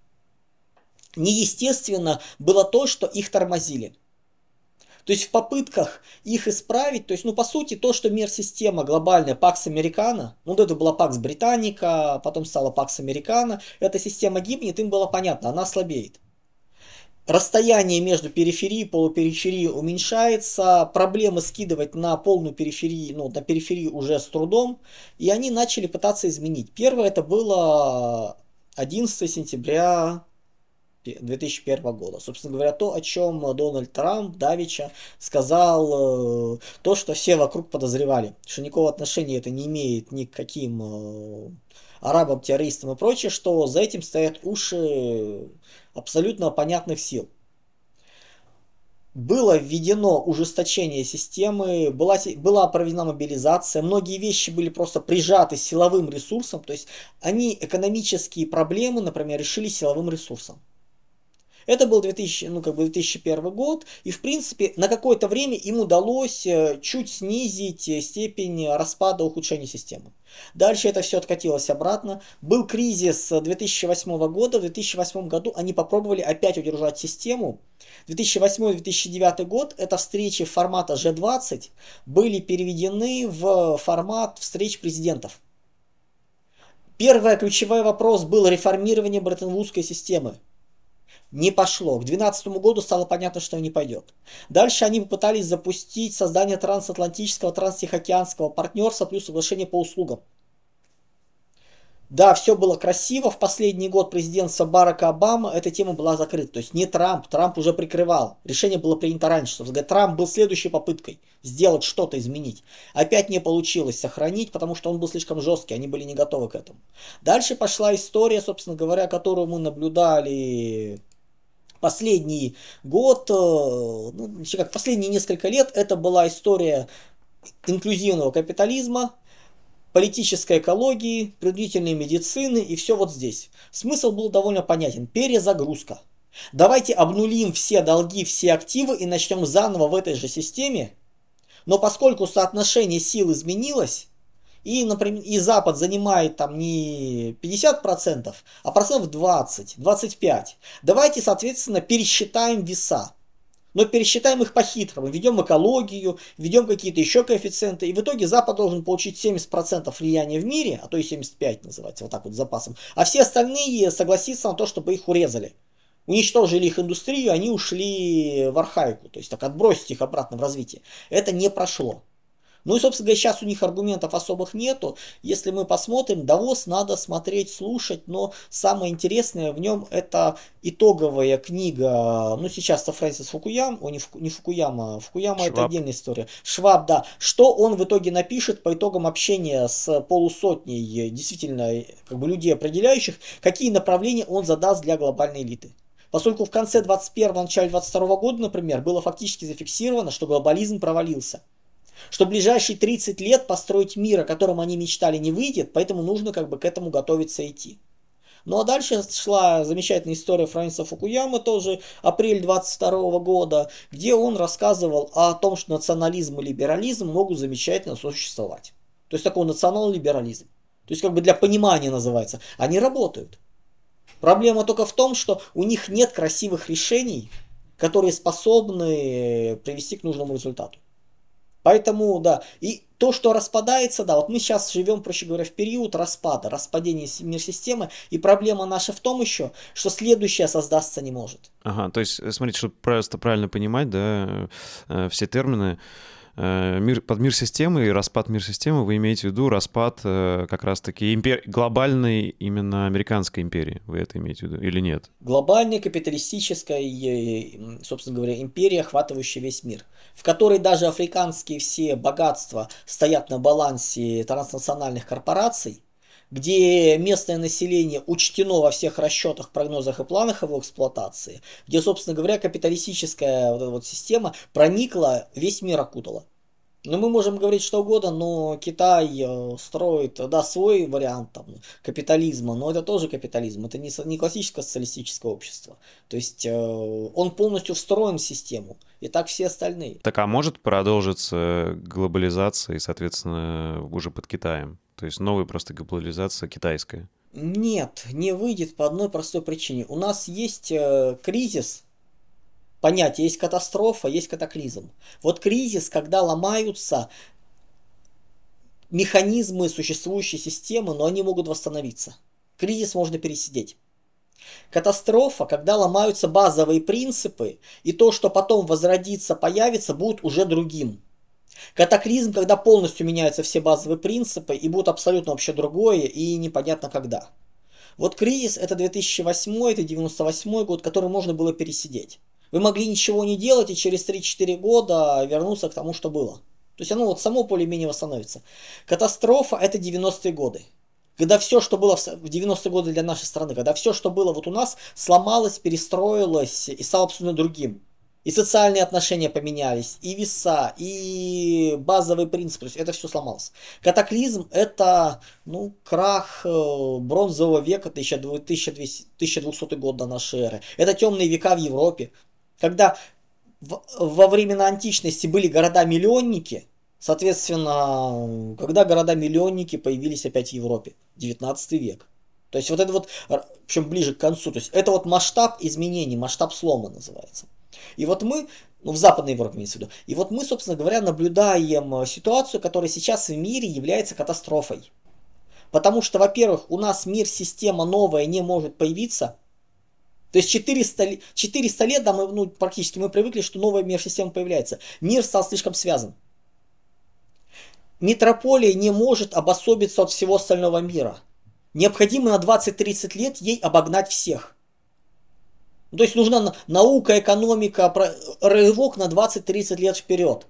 Неестественно было то, что их тормозили. То есть в попытках их исправить, то есть, ну, по сути, то, что мир-система глобальная, Pax Americana, ну, это была Pax Britannica, потом стала Pax Americana, эта система гибнет, им было понятно, она слабеет. Расстояние между периферией и полупериферией уменьшается, проблемы скидывать на полную периферию, ну, на периферию уже с трудом, и они начали пытаться изменить. Первое это было 11 сентября 2001 года. Собственно говоря, то, о чем Дональд Трамп Давича сказал, э, то, что все вокруг подозревали, что никакого отношения это не имеет ни к каким э, арабам, террористам и прочее, что за этим стоят уши абсолютно понятных сил. Было введено ужесточение системы, была, была проведена мобилизация, многие вещи были просто прижаты силовым ресурсом, то есть они экономические проблемы, например, решили силовым ресурсом. Это был 2000, ну, как бы 2001 год, и, в принципе, на какое-то время им удалось э, чуть снизить э, степень распада ухудшения системы. Дальше это все откатилось обратно. Был кризис 2008 года. В 2008 году они попробовали опять удержать систему. 2008-2009 год это встречи формата G20 были переведены в формат встреч президентов. Первый ключевой вопрос был реформирование Бреттон-Вудской системы. Не пошло. К 2012 году стало понятно, что не пойдет. Дальше они попытались запустить создание трансатлантического, транстихоокеанского партнерства плюс соглашение по услугам. Да, все было красиво. В последний год президентства Барака Обама эта тема была закрыта. То есть не Трамп, Трамп уже прикрывал. Решение было принято раньше. Что Трамп был следующей попыткой сделать что-то, изменить. Опять не получилось сохранить, потому что он был слишком жесткий, они были не готовы к этому. Дальше пошла история, собственно говоря, которую мы наблюдали последний год, э, ну, как последние несколько лет, это была история инклюзивного капитализма, политической экологии, принудительной медицины и все вот здесь. Смысл был довольно понятен. Перезагрузка. Давайте обнулим все долги, все активы и начнем заново в этой же системе. Но поскольку соотношение сил изменилось, и, например, и Запад занимает там не 50%, а процентов 20, 25, давайте, соответственно, пересчитаем веса но пересчитаем их по-хитрому, введем экологию, введем какие-то еще коэффициенты, и в итоге Запад должен получить 70% влияния в мире, а то и 75 называется, вот так вот запасом, а все остальные согласиться на то, чтобы их урезали. Уничтожили их индустрию, они ушли в архаику, то есть так отбросить их обратно в развитие. Это не прошло. Ну и, собственно говоря, сейчас у них аргументов особых нету. Если мы посмотрим, Давос надо смотреть, слушать, но самое интересное в нем это итоговая книга, ну сейчас-то Фрэнсис Фукуям, о, не, Фуку, не Фукуяма, Фукуяма Шваб. это отдельная история. Шваб, да. Что он в итоге напишет по итогам общения с полусотней действительно как бы людей определяющих, какие направления он задаст для глобальной элиты. Поскольку в конце 21 начале 22 года, например, было фактически зафиксировано, что глобализм провалился что ближайшие 30 лет построить мир, о котором они мечтали, не выйдет, поэтому нужно как бы к этому готовиться идти. Ну а дальше шла замечательная история Фрэнсиса Фукуямы, тоже апрель 22 года, где он рассказывал о том, что национализм и либерализм могут замечательно существовать. То есть такой национал-либерализм. То есть как бы для понимания называется. Они работают. Проблема только в том, что у них нет красивых решений, которые способны привести к нужному результату. Поэтому, да, и то, что распадается, да, вот мы сейчас живем, проще говоря, в период распада, распадения мир-системы, и проблема наша в том еще, что следующее создастся не может. Ага, то есть, смотрите, чтобы просто правильно понимать, да, э, все термины, Э, мир, под мир системы и распад мир системы вы имеете в виду распад э, как раз-таки импер... глобальной именно американской империи. Вы это имеете в виду или нет? Глобальная капиталистическая, собственно говоря, империя, охватывающая весь мир, в которой даже африканские все богатства стоят на балансе транснациональных корпораций, где местное население учтено во всех расчетах, прогнозах и планах его эксплуатации, где, собственно говоря, капиталистическая вот эта вот система проникла, весь мир окутала. Ну, мы можем говорить что угодно, но Китай э, строит, да, свой вариант там, капитализма, но это тоже капитализм, это не, не классическое социалистическое общество. То есть э, он полностью встроен в систему, и так все остальные. Так а может продолжиться глобализация и, соответственно, уже под Китаем? То есть новая просто глобализация китайская? Нет, не выйдет по одной простой причине. У нас есть э, кризис, понятие, есть катастрофа, есть катаклизм. Вот кризис, когда ломаются механизмы существующей системы, но они могут восстановиться. Кризис можно пересидеть. Катастрофа, когда ломаются базовые принципы, и то, что потом возродится, появится, будет уже другим. Катаклизм, когда полностью меняются все базовые принципы, и будет абсолютно вообще другое, и непонятно когда. Вот кризис это 2008, это 98 год, который можно было пересидеть. Вы могли ничего не делать и через 3-4 года вернуться к тому, что было. То есть оно вот само более-менее восстановится. Катастрофа это 90-е годы. Когда все, что было в 90-е годы для нашей страны, когда все, что было вот у нас, сломалось, перестроилось и стало абсолютно другим. И социальные отношения поменялись, и веса, и базовый принцип, то есть это все сломалось. Катаклизм это ну, крах э, бронзового века 1200, 1200 год до нашей эры. Это темные века в Европе, когда в, во времена античности были города-миллионники, соответственно, когда города-миллионники появились опять в Европе, 19 век. То есть вот это вот, причем ближе к концу, то есть это вот масштаб изменений, масштаб слома называется. И вот мы, ну в Западной Европе имеется в виду, и вот мы, собственно говоря, наблюдаем ситуацию, которая сейчас в мире является катастрофой. Потому что, во-первых, у нас мир-система новая не может появиться, то есть 400, 400 лет, да, мы, ну, практически мы привыкли, что новая мир-система появляется. Мир стал слишком связан. Метрополия не может обособиться от всего остального мира. Необходимо на 20-30 лет ей обогнать всех. То есть нужна наука, экономика, рывок на 20-30 лет вперед.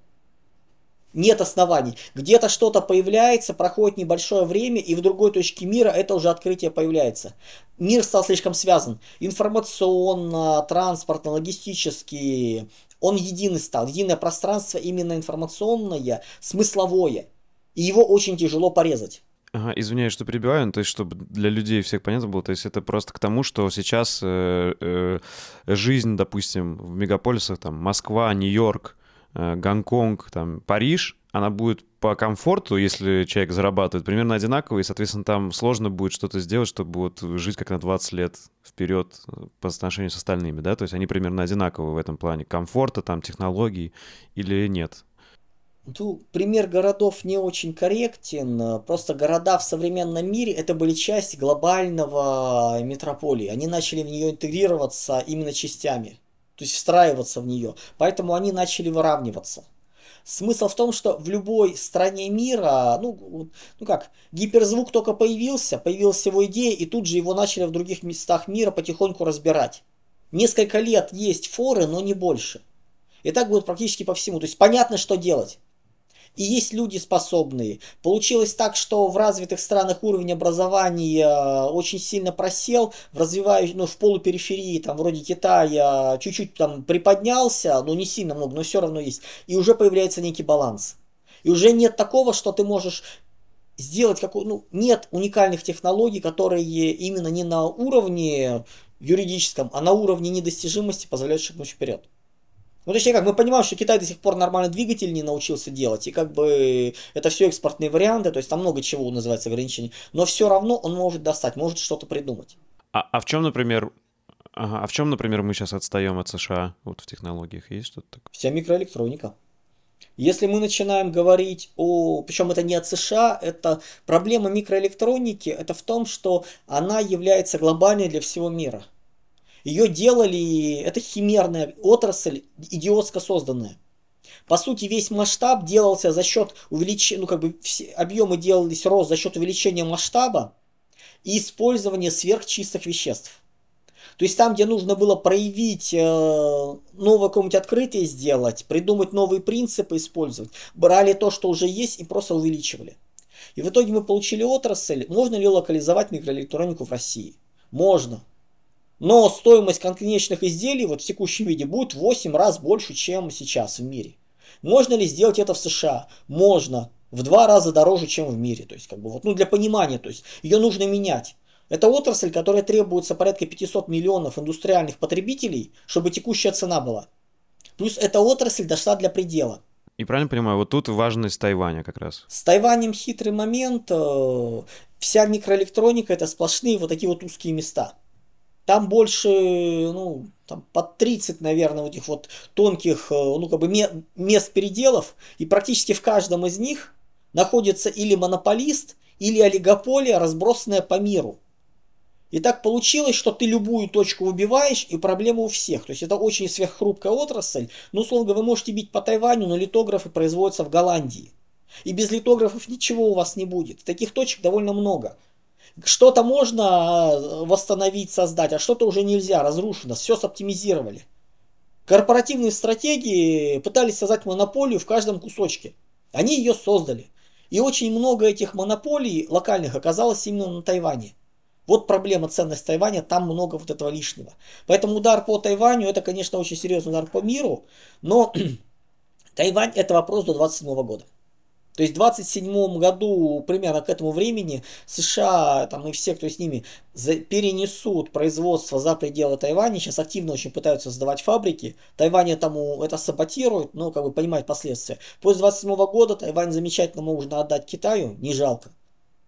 Нет оснований. Где-то что-то появляется, проходит небольшое время, и в другой точке мира это уже открытие появляется. Мир стал слишком связан. Информационно, транспортно, логистически. Он единый стал. Единое пространство именно информационное, смысловое. И его очень тяжело порезать. Ага, извиняюсь, что перебиваю, то есть, чтобы для людей всех понятно было, то есть это просто к тому, что сейчас э, э, жизнь, допустим, в мегаполисах, там, Москва, Нью-Йорк, Гонконг, там, Париж, она будет по комфорту, если человек зарабатывает, примерно одинаково, и, соответственно, там сложно будет что-то сделать, чтобы вот жить как на 20 лет вперед э, по отношению с остальными, да, то есть они примерно одинаковы в этом плане комфорта, там, технологий или нет? Ну, пример городов не очень корректен. Просто города в современном мире это были часть глобального метрополии. Они начали в нее интегрироваться именно частями, то есть встраиваться в нее. Поэтому они начали выравниваться. Смысл в том, что в любой стране мира, ну, ну как, гиперзвук только появился, появилась его идея, и тут же его начали в других местах мира потихоньку разбирать. Несколько лет есть форы, но не больше. И так будет практически по всему. То есть понятно, что делать и есть люди способные. Получилось так, что в развитых странах уровень образования э, очень сильно просел, в развивающих, ну, в полупериферии, там, вроде Китая, чуть-чуть там приподнялся, но не сильно много, но все равно есть. И уже появляется некий баланс. И уже нет такого, что ты можешь сделать какой ну, нет уникальных технологий, которые именно не на уровне юридическом, а на уровне недостижимости позволяют шагнуть вперед. Ну, точнее, как мы понимаем, что Китай до сих пор нормально двигатель не научился делать, и как бы это все экспортные варианты, то есть там много чего называется ограничений, но все равно он может достать, может что-то придумать. А, а в чем, например, ага, а в чем, например, мы сейчас отстаем от США вот в технологиях? Есть что-то такое? Вся микроэлектроника. Если мы начинаем говорить о, причем это не от США, это проблема микроэлектроники, это в том, что она является глобальной для всего мира. Ее делали, это химерная отрасль, идиотско созданная. По сути, весь масштаб делался за счет увеличения, ну как бы все объемы делались рост за счет увеличения масштаба и использования сверхчистых веществ. То есть там, где нужно было проявить э, новое какое-нибудь открытие сделать, придумать новые принципы использовать, брали то, что уже есть и просто увеличивали. И в итоге мы получили отрасль, можно ли локализовать микроэлектронику в России? Можно. Но стоимость конечных изделий вот в текущем виде будет в 8 раз больше, чем сейчас в мире. Можно ли сделать это в США? Можно. В два раза дороже, чем в мире. То есть, как бы, вот, ну, для понимания, то есть, ее нужно менять. Это отрасль, которая требуется порядка 500 миллионов индустриальных потребителей, чтобы текущая цена была. Плюс эта отрасль дошла для предела. И правильно понимаю, вот тут важность Тайваня как раз. С Тайванем хитрый момент. Э, вся микроэлектроника это сплошные вот такие вот узкие места. Там больше, ну, там под 30, наверное, вот этих вот тонких, э, ну, как бы мест переделов. И практически в каждом из них находится или монополист, или олигополия, разбросанная по миру. И так получилось, что ты любую точку выбиваешь, и проблема у всех. То есть это очень сверххрупкая отрасль. Ну, условно вы можете бить по Тайваню, но литографы производятся в Голландии. И без литографов ничего у вас не будет. Таких точек довольно много. Что-то можно э, восстановить, создать, а что-то уже нельзя, разрушено, все соптимизировали. Корпоративные стратегии пытались создать монополию в каждом кусочке. Они ее создали. И очень много этих монополий локальных оказалось именно на Тайване. Вот проблема ценность Тайваня, там много вот этого лишнего. Поэтому удар по Тайваню, это, конечно, очень серьезный удар по миру, но [clears throat] Тайвань это вопрос до 27 года. То есть в 27 году, примерно к этому времени, США там, и все, кто с ними, перенесут производство за пределы Тайваня. Сейчас активно очень пытаются создавать фабрики. Тайвань этому это саботирует, но как бы понимает последствия. После 27 года Тайвань замечательно можно отдать Китаю, не жалко.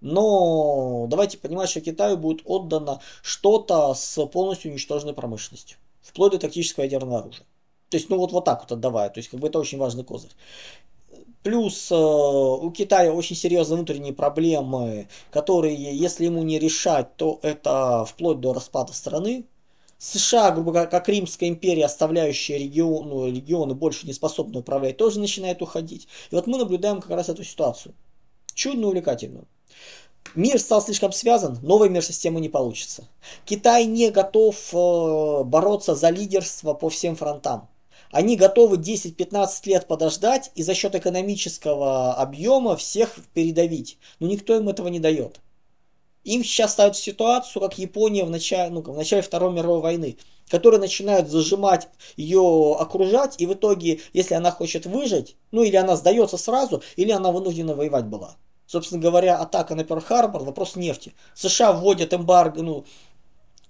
Но давайте понимать, что Китаю будет отдано что-то с полностью уничтоженной промышленностью. Вплоть до тактического ядерного оружия. То есть, ну вот, вот так вот отдавая. То есть, как бы это очень важный козырь. Плюс э, у Китая очень серьезные внутренние проблемы, которые, если ему не решать, то это вплоть до распада страны. США, грубо говоря, как Римская империя, оставляющая регион, ну, регионы больше не способны управлять, тоже начинает уходить. И вот мы наблюдаем как раз эту ситуацию. Чудно увлекательную. Мир стал слишком связан, новой мир-системы не получится. Китай не готов э, бороться за лидерство по всем фронтам. Они готовы 10-15 лет подождать и за счет экономического объема всех передавить. Но никто им этого не дает. Им сейчас ставят ситуацию, как Япония в начале, ну, в начале Второй мировой войны, которые начинают зажимать ее, окружать, и в итоге, если она хочет выжить, ну или она сдается сразу, или она вынуждена воевать была. Собственно говоря, атака на Перл-Харбор, вопрос нефти. США вводят эмбарго, ну,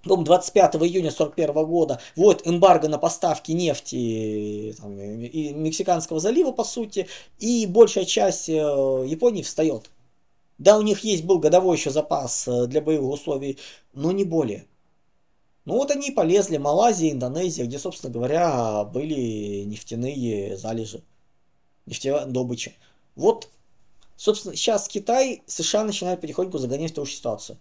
25 июня 1941 года вводит эмбарго на поставки нефти там, и Мексиканского залива, по сути, и большая часть э, Японии встает. Да, у них есть был годовой еще запас э, для боевых условий, но не более. Ну вот они полезли, Малайзия, Индонезия, где, собственно говоря, были нефтяные залежи, нефтяная добыча. Вот, собственно, сейчас Китай, США начинают потихоньку загонять в ту же ситуацию.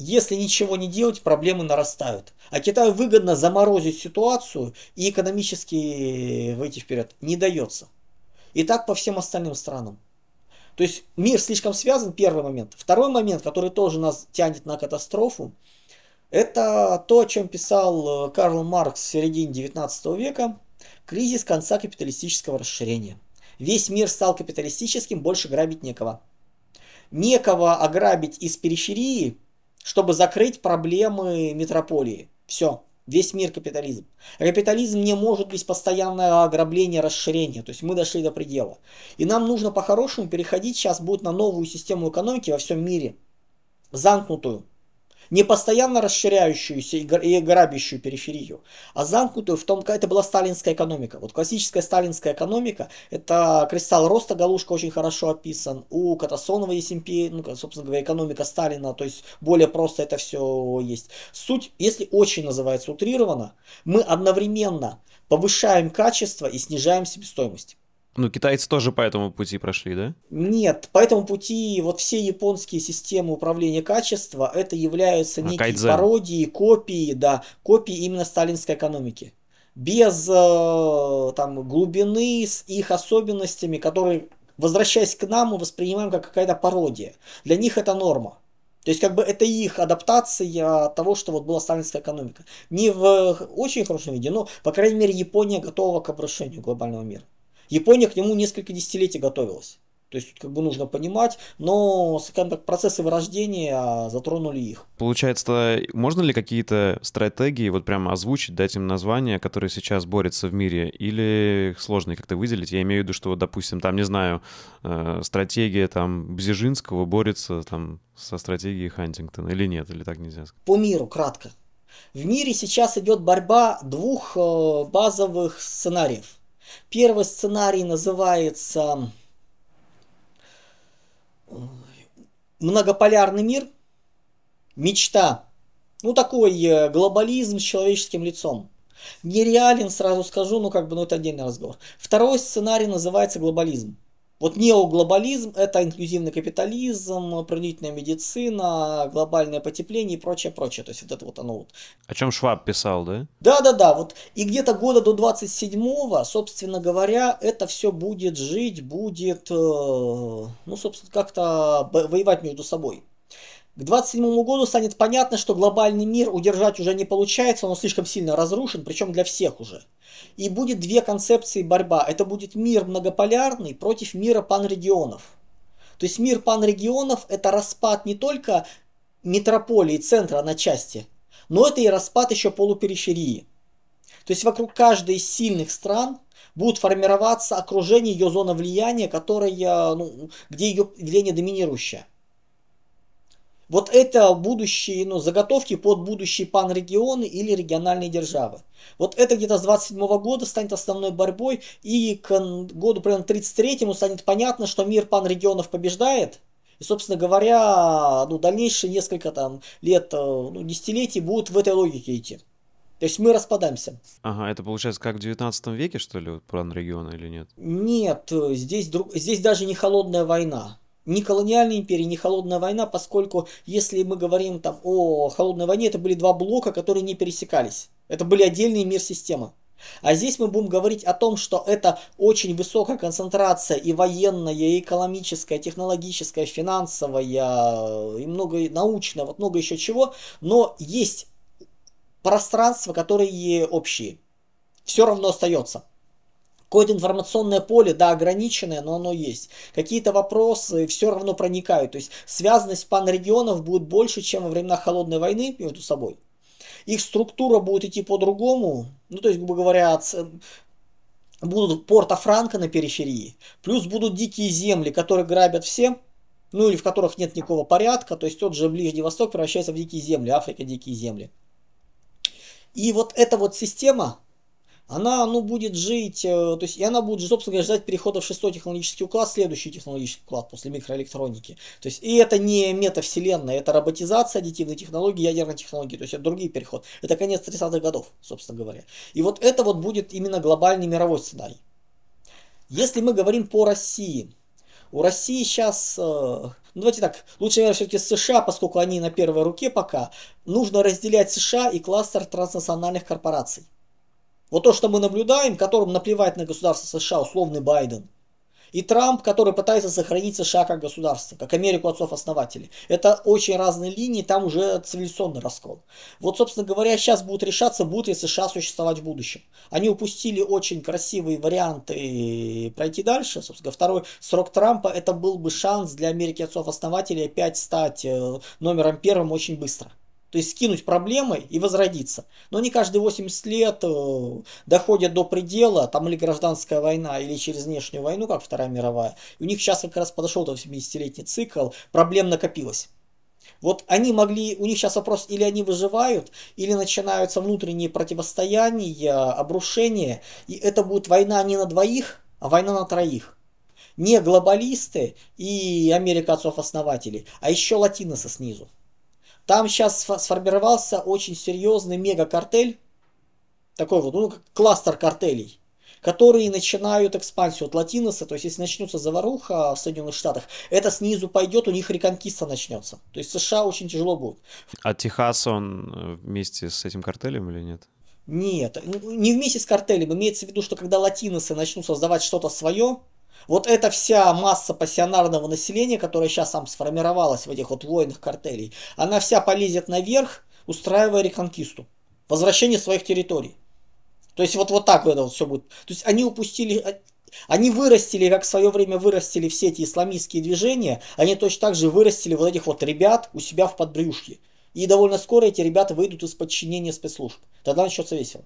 Если ничего не делать, проблемы нарастают. А Китаю выгодно заморозить ситуацию и экономически выйти вперед. Не дается. И так по всем остальным странам. То есть мир слишком связан, первый момент. Второй момент, который тоже нас тянет на катастрофу, это то, о чем писал э, Карл Маркс в середине 19 века, кризис конца капиталистического расширения. Весь мир стал капиталистическим, больше грабить некого. Некого ограбить из периферии, чтобы закрыть проблемы метрополии. Все. Весь мир капитализм. Капитализм не может быть постоянное ограбление, расширение. То есть мы дошли до предела. И нам нужно по-хорошему переходить сейчас будет на новую систему экономики во всем мире. Замкнутую не постоянно расширяющуюся и грабящую периферию, а замкнутую в том, это была сталинская экономика. Вот классическая сталинская экономика, это кристалл роста Галушка очень хорошо описан, у Катасонова есть империя, ну, собственно говоря, экономика Сталина, то есть более просто это все есть. Суть, если очень называется утрированно, мы одновременно повышаем качество и снижаем себестоимость. Ну, китайцы тоже по этому пути прошли, да? Нет, по этому пути вот все японские системы управления качества это являются а, некие кайдзен. пародии, копии, да, копии именно сталинской экономики. Без э, там глубины с их особенностями, которые, возвращаясь к нам, мы воспринимаем как какая-то пародия. Для них это норма. То есть, как бы это их адаптация того, что вот была сталинская экономика. Не в очень хорошем виде, но, по крайней мере, Япония готова к обрушению глобального мира. Япония к нему несколько десятилетий готовилась. То есть как бы нужно понимать, но скажем так, процессы вырождения затронули их. Получается, можно ли какие-то стратегии вот прямо озвучить, дать им названия, которые сейчас борются в мире, или их сложно как-то выделить? Я имею в виду, что, допустим, там, не знаю, э, стратегия там Бзежинского борется там со стратегией Хантингтона, или нет, или так нельзя сказать? По миру, кратко. В мире сейчас идет борьба двух э, базовых сценариев – Первый сценарий называется многополярный мир, мечта. Ну, такой э, глобализм с человеческим лицом. Нереален, сразу скажу, но как бы, ну, это отдельный разговор. Второй сценарий называется глобализм. Вот неоглобализм – это инклюзивный капитализм, принудительная медицина, глобальное потепление и прочее, прочее. То есть вот это вот оно вот. О чем Шваб писал, да? Да-да-да. Вот. И где-то года до 27-го, собственно говоря, это все будет жить, будет, э, ну, собственно, как-то воевать между собой. К 27 году станет понятно, что глобальный мир удержать уже не получается, он слишком сильно разрушен, причем для всех уже. И будет две концепции борьба. Это будет мир многополярный против мира панрегионов. То есть мир панрегионов это распад не только метрополии, центра на части, но это и распад еще полупериферии. То есть вокруг каждой из сильных стран будет формироваться окружение ее зона влияния, которая, ну, где ее влияние доминирующее. Вот это будущие ну, заготовки под будущие панрегионы или региональные державы. Вот это где-то с 27 года станет основной борьбой, и к году примерно 33-му станет понятно, что мир панрегионов побеждает, и, собственно говоря, ну, дальнейшие несколько там лет, э, ну, десятилетий будут в этой логике идти. То есть мы распадаемся. Ага, это получается как в 19 веке, что ли, план региона или нет? Нет, здесь, здесь даже не холодная война. Ни колониальная империя, ни холодная война, поскольку если мы говорим там о холодной войне, это были два блока, которые не пересекались. Это были отдельные мир-системы. А здесь мы будем говорить о том, что это очень высокая концентрация и военная, и экономическая, технологическая, финансовая, и много научная, вот много еще чего, но есть пространства, которые общие. Все равно остается. Какое-то информационное поле, да, ограниченное, но оно есть. Какие-то вопросы все равно проникают. То есть связанность панрегионов будет больше, чем во времена Холодной войны между собой. Их структура будет идти по-другому. Ну, то есть, грубо говоря, будут порта Франка на периферии, плюс будут дикие земли, которые грабят все, ну или в которых нет никакого порядка, то есть тот же Ближний Восток превращается в дикие земли, Африка дикие земли. И вот эта вот система, она ну, будет жить, э, то есть и она будет, собственно говоря, ждать перехода в шестой технологический уклад, следующий технологический уклад после микроэлектроники. То есть и это не метавселенная, это роботизация, аддитивные технологии, ядерные технологии, то есть это другие переходы. Это конец 30-х годов, собственно говоря. И вот это вот будет именно глобальный мировой сценарий. Если мы говорим по России, у России сейчас, э, ну давайте так, лучше, наверное, все-таки США, поскольку они на первой руке пока, нужно разделять США и кластер транснациональных корпораций. Вот то, что мы наблюдаем, которым наплевать на государство США, условный Байден. И Трамп, который пытается сохранить США как государство, как Америку отцов-основателей. Это очень разные линии, там уже цивилизационный раскол. Вот, собственно говоря, сейчас будут решаться, будут ли США существовать в будущем. Они упустили очень красивые варианты пройти дальше. Собственно, второй срок Трампа, это был бы шанс для Америки отцов-основателей опять стать э, номером первым очень быстро. То есть скинуть проблемы и возродиться. Но они каждые 80 лет э, доходят до предела, там или гражданская война, или через внешнюю войну, как Вторая мировая. И у них сейчас как раз подошел этот 70-летний цикл, проблем накопилось. Вот они могли, у них сейчас вопрос, или они выживают, или начинаются внутренние противостояния, обрушения, и это будет война не на двоих, а война на троих. Не глобалисты и Америка отцов-основателей, а еще латиносы снизу. Там сейчас сформировался очень серьезный мегакартель, такой вот, ну, кластер картелей, которые начинают экспансию от латиноса, то есть если начнется заваруха в Соединенных Штатах, это снизу пойдет, у них реконкиста начнется. То есть США очень тяжело будет. А Техас, он э, вместе с этим картелем или нет? Нет, не вместе с картелем. Имеется в виду, что когда латиносы начнут создавать что-то свое, вот эта вся масса пассионарного населения, которая сейчас там сформировалась в этих вот войнах картелей, она вся полезет наверх, устраивая реконкисту, возвращение своих территорий. То есть вот, вот так это вот все будет. То есть они упустили, а, они вырастили, как в свое время вырастили все эти исламистские движения, они точно так же вырастили вот этих вот ребят у себя в подбрюшке. И довольно скоро эти ребята выйдут из подчинения спецслужб. Тогда начнется весело.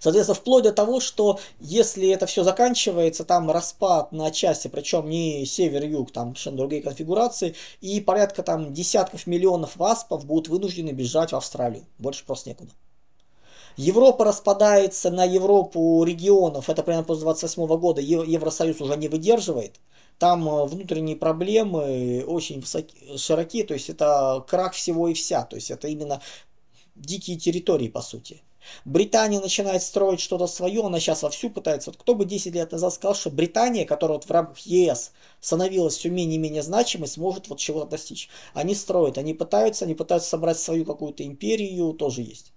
Соответственно, вплоть до того, что если это все заканчивается, там распад на части, причем не север-юг, там совершенно другие конфигурации, и порядка там десятков миллионов васпов будут вынуждены бежать в Австралию. Больше просто некуда. Европа распадается на Европу регионов, это примерно после 28 года Евросоюз уже не выдерживает. Там э, внутренние проблемы очень высоки, широкие, то есть это крах всего и вся, то есть это именно дикие территории по сути. Британия начинает строить что-то свое, она сейчас вовсю пытается. Вот кто бы 10 лет назад сказал, что Британия, которая вот в рамках ЕС становилась все менее и менее значимой, сможет вот чего-то достичь. Они строят, они пытаются, они пытаются собрать свою какую-то империю, тоже есть.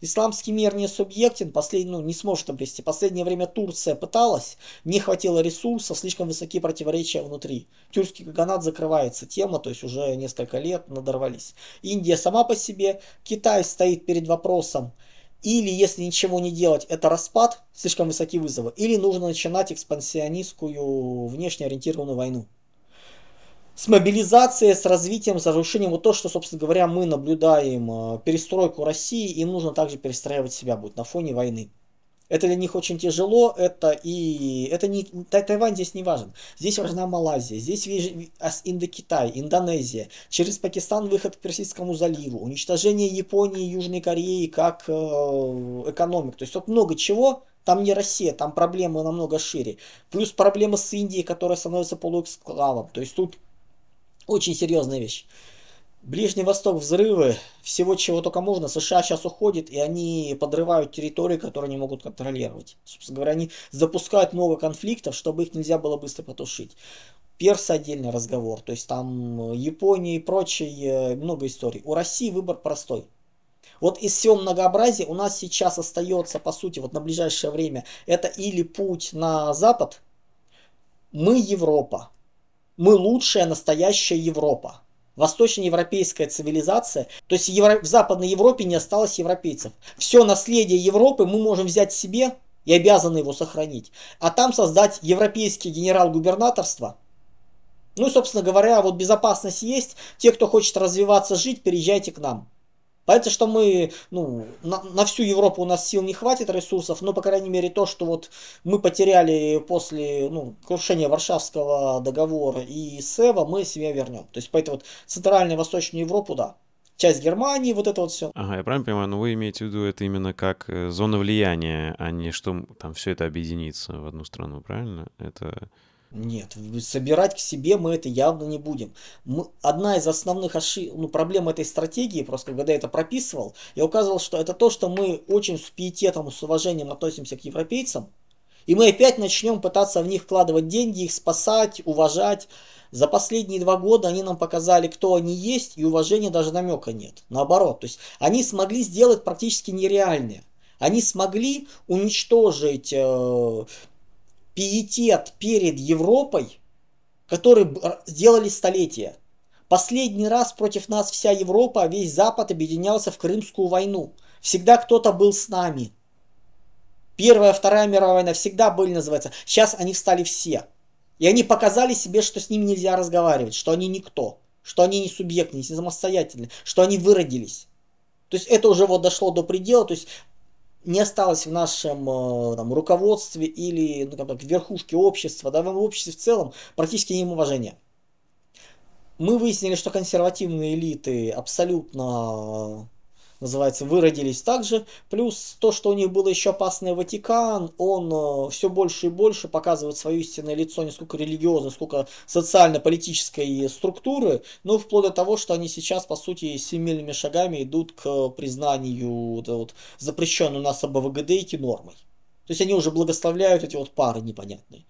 Исламский мир не субъектен, последний, ну, не сможет обрести. Последнее время Турция пыталась, не хватило ресурсов, слишком высокие противоречия внутри. Тюркский каганат закрывается, тема, то есть уже несколько лет надорвались. Индия сама по себе, Китай стоит перед вопросом, или, если ничего не делать, это распад, слишком высокие вызовы. Или нужно начинать экспансионистскую, внешне ориентированную войну. С мобилизацией, с развитием, с разрушением, вот то, что, собственно говоря, мы наблюдаем, э, перестройку России, им нужно также перестраивать себя будет на фоне войны. Это для них очень тяжело, это и это не Тайвань здесь не важен. Здесь важна Малайзия, здесь Индокитай, Индонезия, через Пакистан выход к Персидскому заливу, уничтожение Японии и Южной Кореи как э, экономик. То есть вот много чего, там не Россия, там проблемы намного шире. Плюс проблема с Индией, которая становится полуэксклавом. То есть тут очень серьезная вещь. Ближний Восток, взрывы, всего чего только можно. США сейчас уходит, и они подрывают территории, которые не могут контролировать. Собственно говоря, они запускают много конфликтов, чтобы их нельзя было быстро потушить. Персы отдельный разговор. То есть там Япония и прочее, много историй. У России выбор простой. Вот из всего многообразия у нас сейчас остается, по сути, вот на ближайшее время, это или путь на Запад, мы Европа, мы лучшая настоящая Европа. Восточноевропейская цивилизация, то есть в Западной Европе не осталось европейцев. Все наследие Европы мы можем взять себе и обязаны его сохранить. А там создать европейские генерал-губернаторство. Ну и, собственно говоря, вот безопасность есть. Те, кто хочет развиваться, жить, переезжайте к нам. Понятно, что мы, ну, на, на всю Европу у нас сил не хватит ресурсов, но, по крайней мере, то, что вот мы потеряли после, ну, крушения Варшавского договора и СЭВа, мы себе вернем. То есть, поэтому вот Центральную и Восточную Европу, да, часть Германии, вот это вот все. Ага, я правильно понимаю, но вы имеете в виду это именно как э, зона влияния, а не что там все это объединится в одну страну, правильно? Это... Нет, собирать к себе мы это явно не будем. Мы, одна из основных ошиб... ну, проблем этой стратегии, просто когда я это прописывал, я указывал, что это то, что мы очень с пиететом с уважением относимся к европейцам, и мы опять начнем пытаться в них вкладывать деньги, их спасать, уважать. За последние два года они нам показали, кто они есть, и уважения даже намека нет. Наоборот, то есть они смогли сделать практически нереальное. Они смогли уничтожить э, пиетет перед Европой, который сделали столетия. Последний раз против нас вся Европа, а весь Запад объединялся в Крымскую войну. Всегда кто-то был с нами. Первая, Вторая мировая война всегда были, называется. Сейчас они встали все. И они показали себе, что с ними нельзя разговаривать, что они никто, что они не субъекты, не самостоятельны, что они выродились. То есть это уже вот дошло до предела, то есть не осталось в нашем э, там, руководстве или ну, как, верхушке общества, да, в обществе в целом практически не уважения. Мы выяснили, что консервативные элиты абсолютно называется, выродились также. Плюс то, что у них было еще опасный Ватикан, он э, все больше и больше показывает свое истинное лицо не сколько религиозной, сколько социально-политической структуры, но вплоть до того, что они сейчас, по сути, семейными шагами идут к признанию вот, вот, запрещенной у нас АБВГД нормой. То есть они уже благословляют эти вот пары непонятные.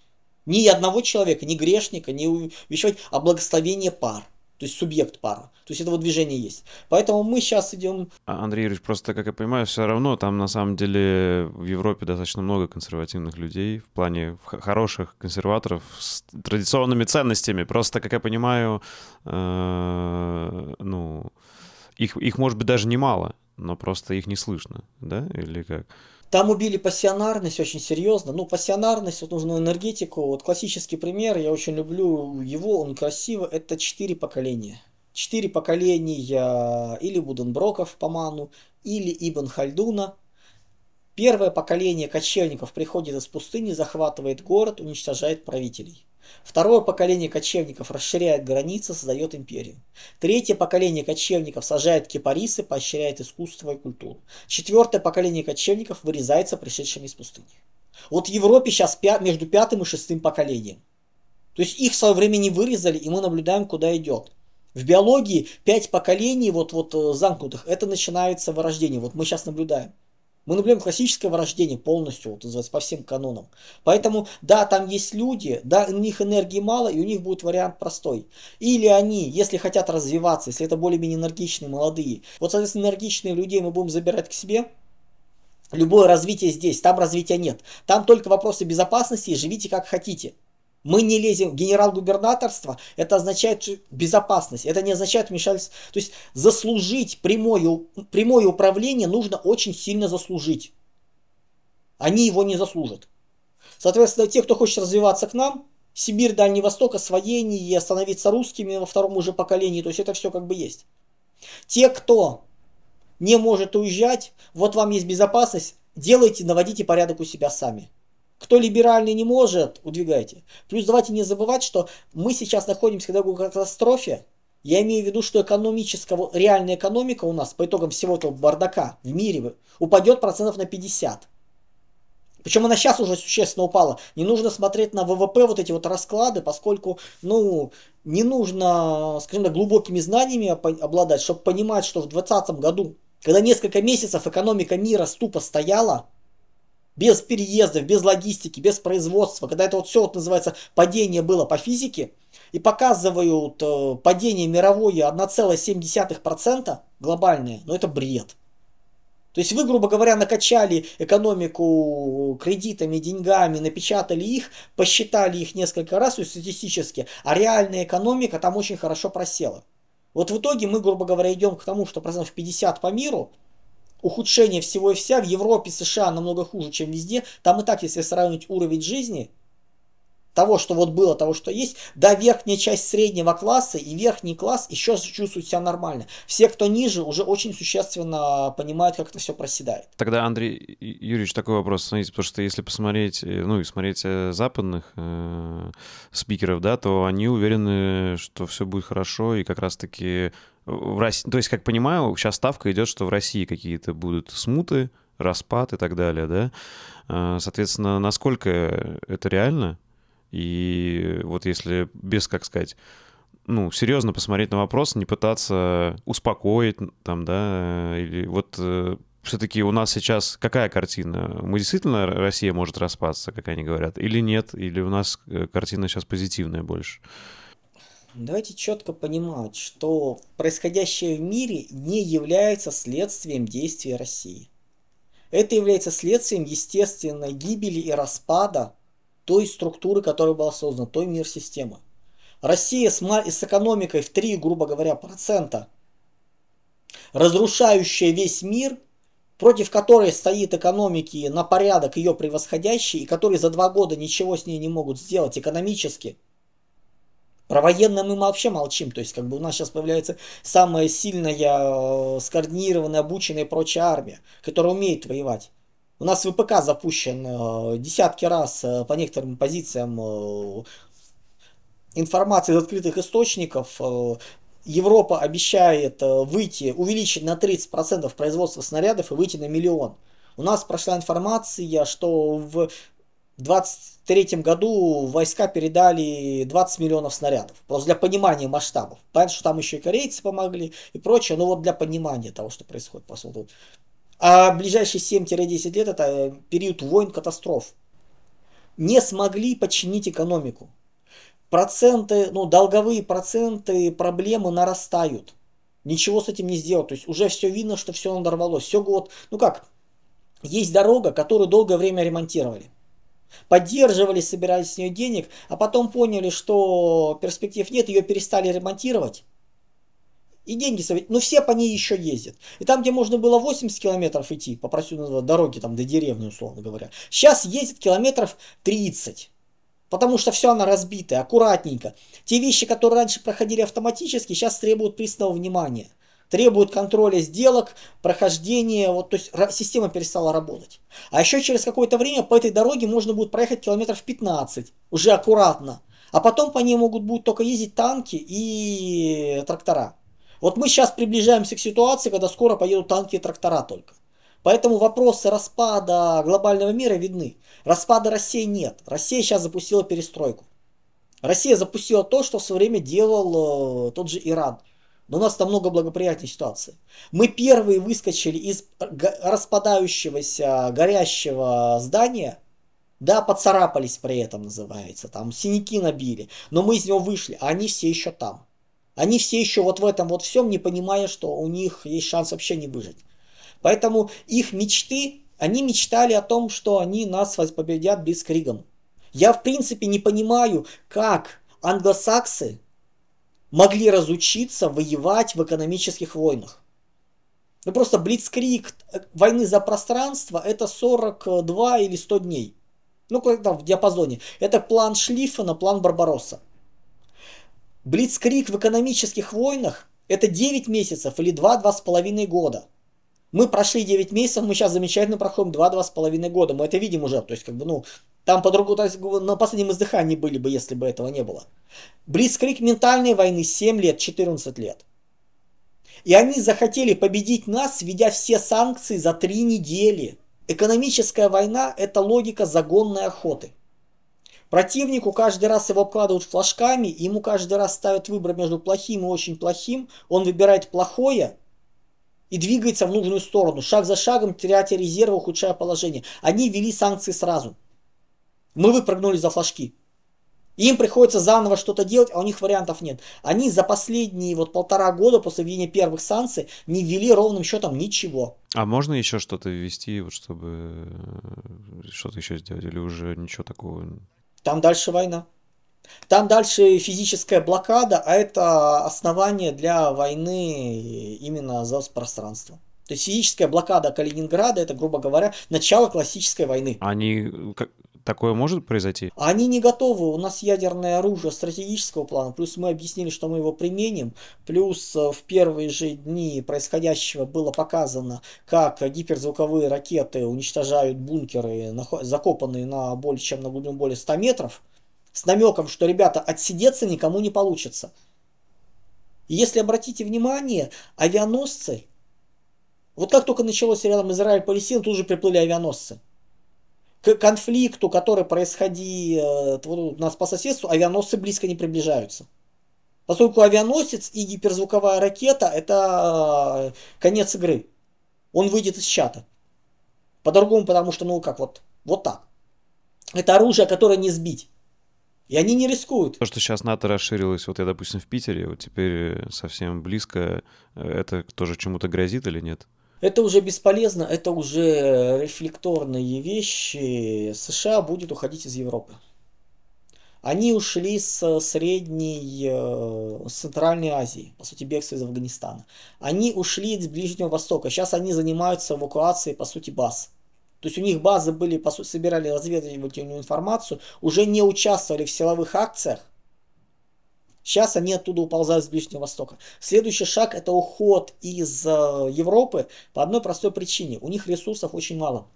Ни одного человека, ни грешника, ни увещевать, а благословение пар. То есть субъект пара. То есть этого движения есть. Поэтому мы сейчас идем... А, Андрей Юрьевич, просто, как я понимаю, все равно там на самом деле в Европе достаточно много консервативных людей в плане хороших консерваторов с традиционными ценностями. Просто, как я понимаю, э, ну, их, их может быть даже немало, но просто их не слышно, да? Или как? Там убили пассионарность очень серьезно. Ну, пассионарность, вот нужную энергетику. Вот классический пример, я очень люблю его, он красиво. Это четыре поколения. Четыре поколения или Буденброков по ману, или Ибн Хальдуна. Первое поколение кочевников приходит из пустыни, захватывает город, уничтожает правителей. Второе поколение кочевников расширяет границы, создает империю. Третье поколение кочевников сажает кипарисы, поощряет искусство и культуру. Четвертое поколение кочевников вырезается пришедшими из пустыни. Вот в Европе сейчас между пятым и шестым поколением. То есть их в свое время не вырезали, и мы наблюдаем, куда идет. В биологии пять поколений вот, вот э, замкнутых, это начинается вырождение. Вот мы сейчас наблюдаем. Мы наблюдаем классическое вырождение полностью, вот, называется, по всем канонам. Поэтому, да, там есть люди, да, у них энергии мало, и у них будет вариант простой. Или они, если хотят развиваться, если это более-менее энергичные, молодые, вот, соответственно, энергичные людей мы будем забирать к себе, Любое развитие здесь, там развития нет. Там только вопросы безопасности и живите как хотите. Мы не лезем в генерал-губернаторство, это означает безопасность, это не означает вмешательство. То есть заслужить прямое, прямое управление нужно очень сильно заслужить. Они его не заслужат. Соответственно, те, кто хочет развиваться к нам, Сибирь, Дальний Восток, освоение становиться русскими во втором уже поколении, то есть это все как бы есть. Те, кто не может уезжать, вот вам есть безопасность, делайте, наводите порядок у себя сами. Кто либеральный не может, удвигайте. Плюс давайте не забывать, что мы сейчас находимся в такой катастрофе. Я имею в виду, что экономического, реальная экономика у нас по итогам всего этого бардака в мире упадет процентов на 50. Причем она сейчас уже существенно упала. Не нужно смотреть на ВВП вот эти вот расклады, поскольку, ну, не нужно, скажем так, глубокими знаниями обладать, чтобы понимать, что в 2020 году, когда несколько месяцев экономика мира ступо стояла, без переездов, без логистики, без производства, когда это вот все вот называется падение было по физике, и показывают э, падение мировое 1,7% глобальное, но это бред. То есть вы, грубо говоря, накачали экономику кредитами, деньгами, напечатали их, посчитали их несколько раз статистически, а реальная экономика там очень хорошо просела. Вот в итоге мы, грубо говоря, идем к тому, что процентов 50 по миру, ухудшение всего и вся, в Европе, США намного хуже, чем везде. Там и так, если сравнить уровень жизни, того, что вот было, того, что есть, да, верхняя часть среднего класса и верхний класс еще чувствуют себя нормально. Все, кто ниже, уже очень существенно понимают, как это все проседает. Тогда, Андрей Юрьевич, такой вопрос, смотрите, потому что если посмотреть, э, ну и смотреть э, западных э, спикеров, да, то они уверены, что все будет хорошо, и как раз-таки в России, то есть, как понимаю, сейчас ставка идет, что в России какие-то будут смуты, распад и так далее, да. Э, соответственно, насколько это реально? И вот если без, как сказать, ну, серьезно посмотреть на вопрос, не пытаться успокоить там, да, или вот э, все-таки у нас сейчас какая картина? Мы действительно, Россия может распасться, как они говорят, или нет? Или у нас э, картина сейчас позитивная больше? Давайте четко понимать, что происходящее в мире не является следствием действий России. Это является следствием естественной гибели и распада той структуры, которая была создана, той мир-системы. Россия с, с экономикой в 3, грубо говоря, процента, разрушающая весь мир, против которой стоит экономики на порядок ее превосходящие, и которые за два года ничего с ней не могут сделать экономически. Про военное мы вообще молчим, то есть как бы у нас сейчас появляется самая сильная, э, скоординированная, обученная и прочая армия, которая умеет воевать. У нас ВПК запущен э, десятки раз э, по некоторым позициям э, информации из открытых источников. Европа обещает выйти, увеличить на 30% производство снарядов и выйти на миллион. У нас прошла информация, что в 2023 году войска передали 20 миллионов снарядов. Просто для понимания масштабов. Понятно, что там еще и корейцы помогли и прочее, но вот для понимания того, что происходит. По сути. А ближайшие 7-10 лет это период войн, катастроф. Не смогли подчинить экономику. Проценты, ну, долговые проценты, проблемы нарастают. Ничего с этим не сделать. То есть уже все видно, что все надорвалось. Все вот, ну как, есть дорога, которую долгое время ремонтировали. Поддерживали, собирали с нее денег, а потом поняли, что перспектив нет, ее перестали ремонтировать и деньги советуют. Но все по ней еще ездят. И там, где можно было 80 километров идти, попросил назвать дороги там до деревни, условно говоря, сейчас ездит километров 30. Потому что все она разбитая, аккуратненько. Те вещи, которые раньше проходили автоматически, сейчас требуют пристального внимания. Требуют контроля сделок, прохождения, вот, то есть система перестала работать. А еще через какое-то время по этой дороге можно будет проехать километров 15, уже аккуратно. А потом по ней могут будут только ездить танки и трактора. Вот мы сейчас приближаемся к ситуации, когда скоро поедут танки и трактора только. Поэтому вопросы распада глобального мира видны. Распада России нет. Россия сейчас запустила перестройку. Россия запустила то, что в свое время делал э, тот же Иран. Но у нас намного благоприятнее ситуация. Мы первые выскочили из распадающегося, горящего здания. Да, поцарапались при этом называется. Там синяки набили. Но мы из него вышли, а они все еще там. Они все еще вот в этом вот всем, не понимая, что у них есть шанс вообще не выжить. Поэтому их мечты, они мечтали о том, что они нас победят Блицкригом. Я в принципе не понимаю, как англосаксы могли разучиться воевать в экономических войнах. Ну просто Блицкриг э, войны за пространство это 42 или 100 дней. Ну, когда в диапазоне. Это план Шлиффена, план Барбаросса. Блицкрик в экономических войнах это 9 месяцев или 2-2,5 года. Мы прошли 9 месяцев, мы сейчас замечательно проходим 2-2,5 года. Мы это видим уже. То есть, как бы, ну, там по-другому, на последнем издыхании были бы, если бы этого не было. Блицкрик ментальной войны 7 лет, 14 лет. И они захотели победить нас, введя все санкции за 3 недели. Экономическая война – это логика загонной охоты. Противнику каждый раз его обкладывают флажками, ему каждый раз ставят выбор между плохим и очень плохим, он выбирает плохое, и двигается в нужную сторону, шаг за шагом, теряя резервы, ухудшая положение. Они ввели санкции сразу. Мы выпрыгнули за флажки. Им приходится заново что-то делать, а у них вариантов нет. Они за последние вот полтора года после введения первых санкций не ввели ровным счетом ничего. А можно еще что-то ввести, вот чтобы э, что-то еще сделать, или уже ничего такого? Там дальше война. Там дальше физическая блокада, а это основание для войны именно за пространство. То есть физическая блокада Калининграда, это, грубо говоря, начало классической войны. Они Такое может произойти? Они не готовы. У нас ядерное оружие стратегического плана. Плюс мы объяснили, что мы его применим. Плюс э, в первые же дни происходящего было показано, как гиперзвуковые ракеты уничтожают бункеры, закопанные на более чем на глубину более 100 метров. С намеком, что, ребята, отсидеться никому не получится. Если обратите внимание, авианосцы, вот как только началось рядом Израиль-Палестина, тут же приплыли авианосцы к конфликту, который происходит э, у нас по соседству, авианосцы близко не приближаются. Поскольку авианосец и гиперзвуковая ракета – это э, конец игры. Он выйдет из чата. По-другому, потому что, ну как, вот, вот так. Это оружие, которое не сбить. И они не рискуют. То, что сейчас НАТО расширилось, вот я, допустим, в Питере, вот теперь совсем близко, э, это тоже чему-то грозит или нет? Это уже бесполезно, это уже рефлекторные вещи. США будет уходить из Европы. Они ушли с Средней, э, с Центральной Азии, по сути, бегство из Афганистана. Они ушли из Ближнего Востока. Сейчас они занимаются эвакуацией, по сути, баз. То есть у них базы были, по сути, собирали разведывательную информацию, уже не участвовали в силовых акциях, Сейчас они оттуда уползают с Ближнего Востока. Следующий шаг это уход из э, Европы по одной простой причине. У них ресурсов очень мало.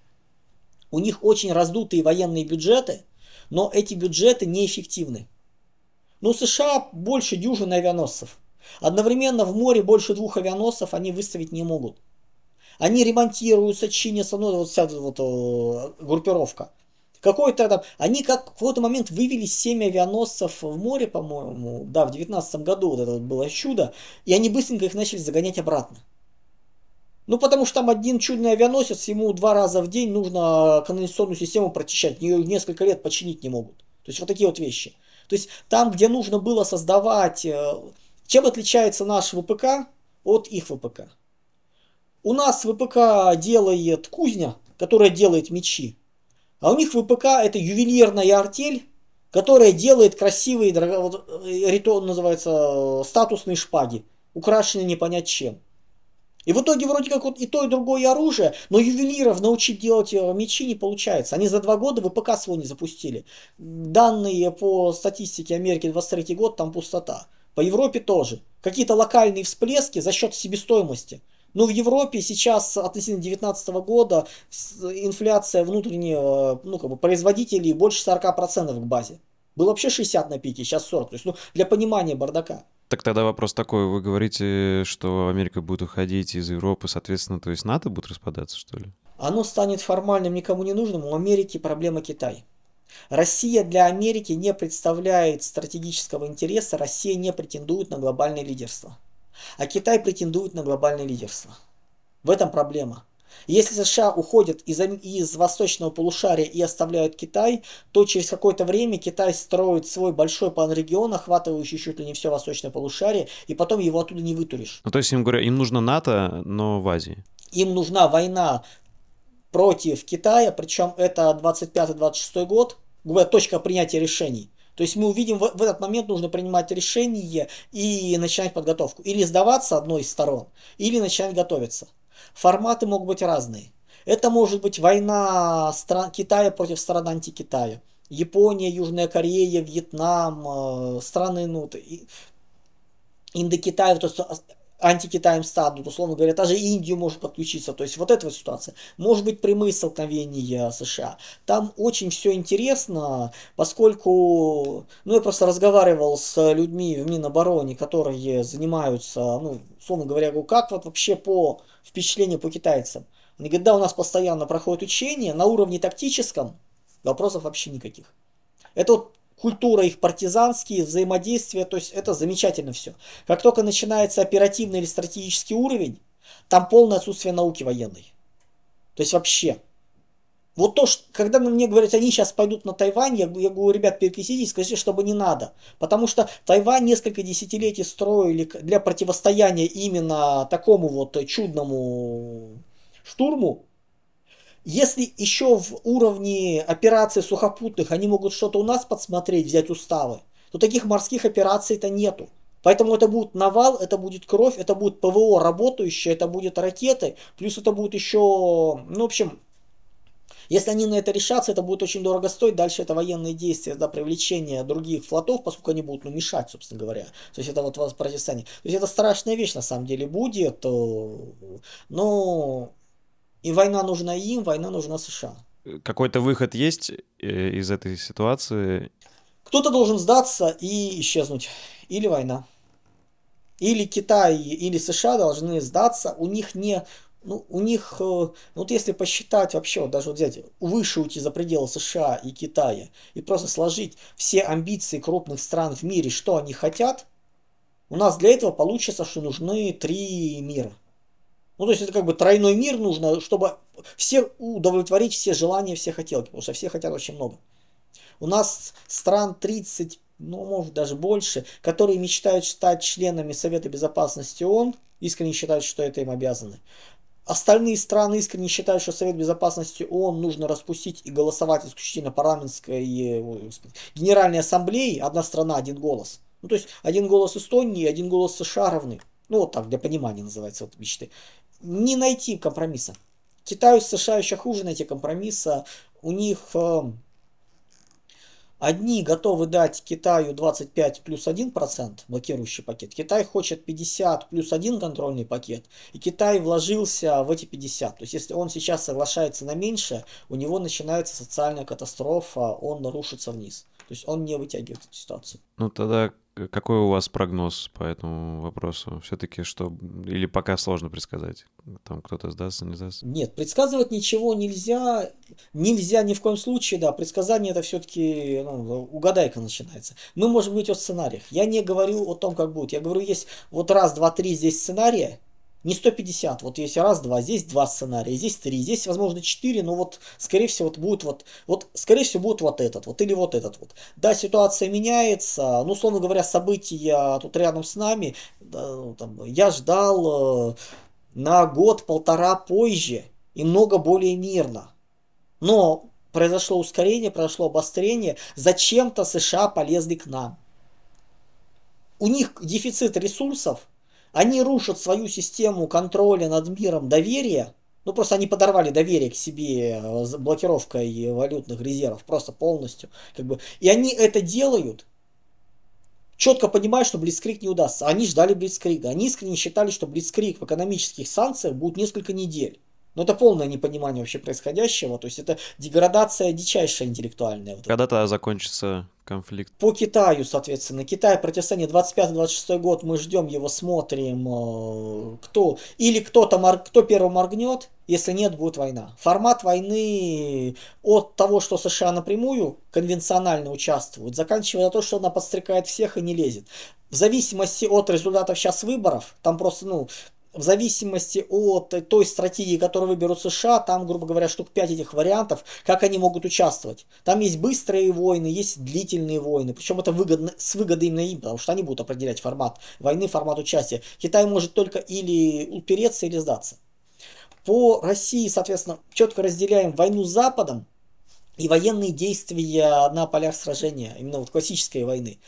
У них очень раздутые военные бюджеты, но эти бюджеты неэффективны. Но у США больше дюжины авианосцев. Одновременно в море больше двух авианосцев они выставить не могут. Они ремонтируются, чинятся, ну вот вся вот, вот э, группировка. Какой-то там, они как в какой-то момент вывели 7 авианосцев в море, по-моему, да, в 19 году вот это было чудо, и они быстренько их начали загонять обратно. Ну, потому что там один чудный авианосец, ему два раза в день нужно канализационную систему прочищать, ее несколько лет починить не могут. То есть вот такие вот вещи. То есть там, где нужно было создавать... Э, чем отличается наш ВПК от их ВПК? У нас ВПК делает кузня, которая делает мечи. А у них ВПК это ювелирная артель, которая делает красивые, вот, э, ритуал называется, э, статусные шпаги, украшенные не чем. И в итоге вроде как вот и то, и другое оружие, но ювелиров научить делать э, мечи не получается. Они за два года ВПК свой не запустили. Данные по статистике Америки 23 год, там пустота. По Европе тоже. Какие-то локальные всплески за счет себестоимости. Но в Европе сейчас относительно 2019 года инфляция внутреннего ну, как бы, производителей больше 40% к базе. Было вообще 60 на пике, сейчас 40. То есть, ну, для понимания бардака. Так тогда вопрос такой, вы говорите, что Америка будет уходить из Европы, соответственно, то есть НАТО будет распадаться, что ли? Оно станет формальным, никому не нужным. У Америки проблема Китай. Россия для Америки не представляет стратегического интереса, Россия не претендует на глобальное лидерство. А Китай претендует на глобальное лидерство. В этом проблема. Если США уходят из, из восточного полушария и оставляют Китай, то через какое-то время Китай строит свой большой панрегион, охватывающий чуть ли не все восточное полушарие, и потом его оттуда не вытуришь. Ну, то есть им говорят, им нужно НАТО, но в Азии. Им нужна война против Китая, причем это 25-26 год, точка принятия решений. То есть мы увидим, в, этот момент нужно принимать решение и начинать подготовку. Или сдаваться одной из сторон, или начинать готовиться. Форматы могут быть разные. Это может быть война стран Китая против стран антикитая. Япония, Южная Корея, Вьетнам, э, страны ну, Индокитай, то есть антикитаем станут, условно говоря, даже Индию может подключиться. То есть вот эта вот ситуация. Может быть прямые столкновения США. Там очень все интересно, поскольку, ну я просто разговаривал с людьми в Минобороне, которые занимаются, ну, условно говоря, как вот вообще по впечатлению по китайцам. Они говорят, да, у нас постоянно проходит учения, на уровне тактическом вопросов вообще никаких. Это вот культура их партизанские, взаимодействия, то есть это замечательно все. Как только начинается оперативный или стратегический уровень, Там полное отсутствие науки военной. То есть вообще. Вот то, что, когда мне говорят, они сейчас пойдут на Тайвань, я, я говорю, ребят, перекреститесь, скажите, чтобы не надо. Потому что Тайвань несколько десятилетий строили для противостояния именно такому вот чудному штурму. Если еще в уровне операций сухопутных они могут что-то у нас подсмотреть, взять уставы, то таких морских операций-то нету. Поэтому это будет навал, это будет кровь, это будет ПВО работающее, это будет ракеты, плюс это будет еще, ну, в общем, если они на это решатся, это будет очень дорого стоить. Дальше это военные действия, да, привлечение других флотов, поскольку они будут ну, мешать, собственно говоря. То есть это вот противостояние. То есть это страшная вещь на самом деле будет. Э, но и война нужна им, война нужна США. Какой-то выход есть э, из этой ситуации? Кто-то должен сдаться и исчезнуть. Или война. Или Китай, или США должны сдаться. У них не ну, у них, э, ну, вот если посчитать вообще, вот даже вот взять, выше уйти за пределы США и Китая, и просто сложить все амбиции крупных стран в мире, что они хотят, у нас для этого получится, что нужны три мира. Ну, то есть это как бы тройной мир нужно, чтобы все удовлетворить все желания, все хотелки, потому что все хотят очень много. У нас стран 30, ну, может даже больше, которые мечтают стать членами Совета Безопасности ООН, искренне считают, что это им обязаны. Остальные страны искренне считают, что Совет Безопасности ООН нужно распустить и голосовать исключительно парламентской господи, Генеральной Ассамблеи. Одна страна, один голос. Ну, то есть, один голос Эстонии, один голос США равны. Ну, вот так, для понимания называется вот мечты. Не найти компромисса. Китаю с США еще хуже найти компромисса. У них э, Одни готовы дать Китаю 25 плюс 1% блокирующий пакет. Китай хочет 50 плюс 1 контрольный пакет. И Китай вложился в эти 50. То есть если он сейчас соглашается на меньше, у него начинается социальная катастрофа, он нарушится вниз. То есть он не вытягивает эту ситуацию. Ну тогда какой у вас прогноз по этому вопросу? Все-таки что... Или пока сложно предсказать? Там кто-то сдастся, не сдастся? Нет, предсказывать ничего нельзя. Нельзя ни в коем случае, да. Предсказание это все-таки ну, угадайка начинается. Мы можем говорить о сценариях. Я не говорю о том, как будет. Я говорю, есть вот раз, два, три здесь сценария, не 150, вот есть раз, два, здесь два сценария, здесь три, здесь, возможно, четыре, но вот, скорее всего, вот будет вот, вот, скорее всего, будет вот этот вот, или вот этот вот. Да, ситуация меняется, ну, условно говоря, события тут рядом с нами, да, ну, там, я ждал э, на год-полтора позже и много более мирно. Но произошло ускорение, произошло обострение, зачем-то США полезли к нам. У них дефицит ресурсов, они рушат свою систему контроля над миром доверия. Ну, просто они подорвали доверие к себе э, блокировкой валютных резервов просто полностью. Как бы. И они это делают, четко понимая, что Блицкрик не удастся. Они ждали Блицкрига. Они искренне считали, что Блицкрик в экономических санкциях будет несколько недель. Но это полное непонимание вообще происходящего. То есть это деградация дичайшая интеллектуальная. Когда тогда закончится конфликт? По Китаю, соответственно. Китай противостояние 25-26 год. Мы ждем его, смотрим, э, кто. Или кто-то, кто первым моргнет. Если нет, будет война. Формат войны от того, что США напрямую конвенционально участвуют, заканчивая на то, что она подстрекает всех и не лезет. В зависимости от результатов сейчас выборов, там просто, ну, в зависимости от той стратегии, которую выберут США, там, грубо говоря, штук 5 этих вариантов, как они могут участвовать. Там есть быстрые войны, есть длительные войны. Причем это выгодно, с выгодой именно им, потому что они будут определять формат войны, формат участия. Китай может только или упереться, или сдаться. По России, соответственно, четко разделяем войну с Западом и военные действия на полях сражения, именно вот классической войны.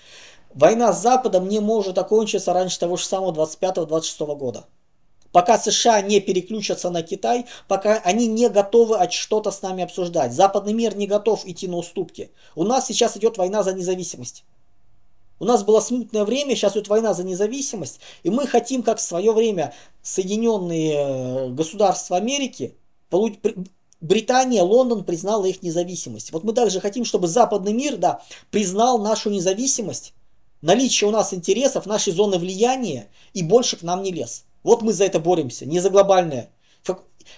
Война с Западом не может окончиться раньше того же самого 25-26 года пока США не переключатся на Китай, пока они не готовы что-то с нами обсуждать. Западный мир не готов идти на уступки. У нас сейчас идет война за независимость. У нас было смутное время, сейчас идет война за независимость, и мы хотим, как в свое время Соединенные э, Государства Америки, Британия, Лондон признала их независимость. Вот мы также хотим, чтобы западный мир да, признал нашу независимость, наличие у нас интересов, нашей зоны влияния и больше к нам не лез. Вот мы за это боремся, не за глобальное.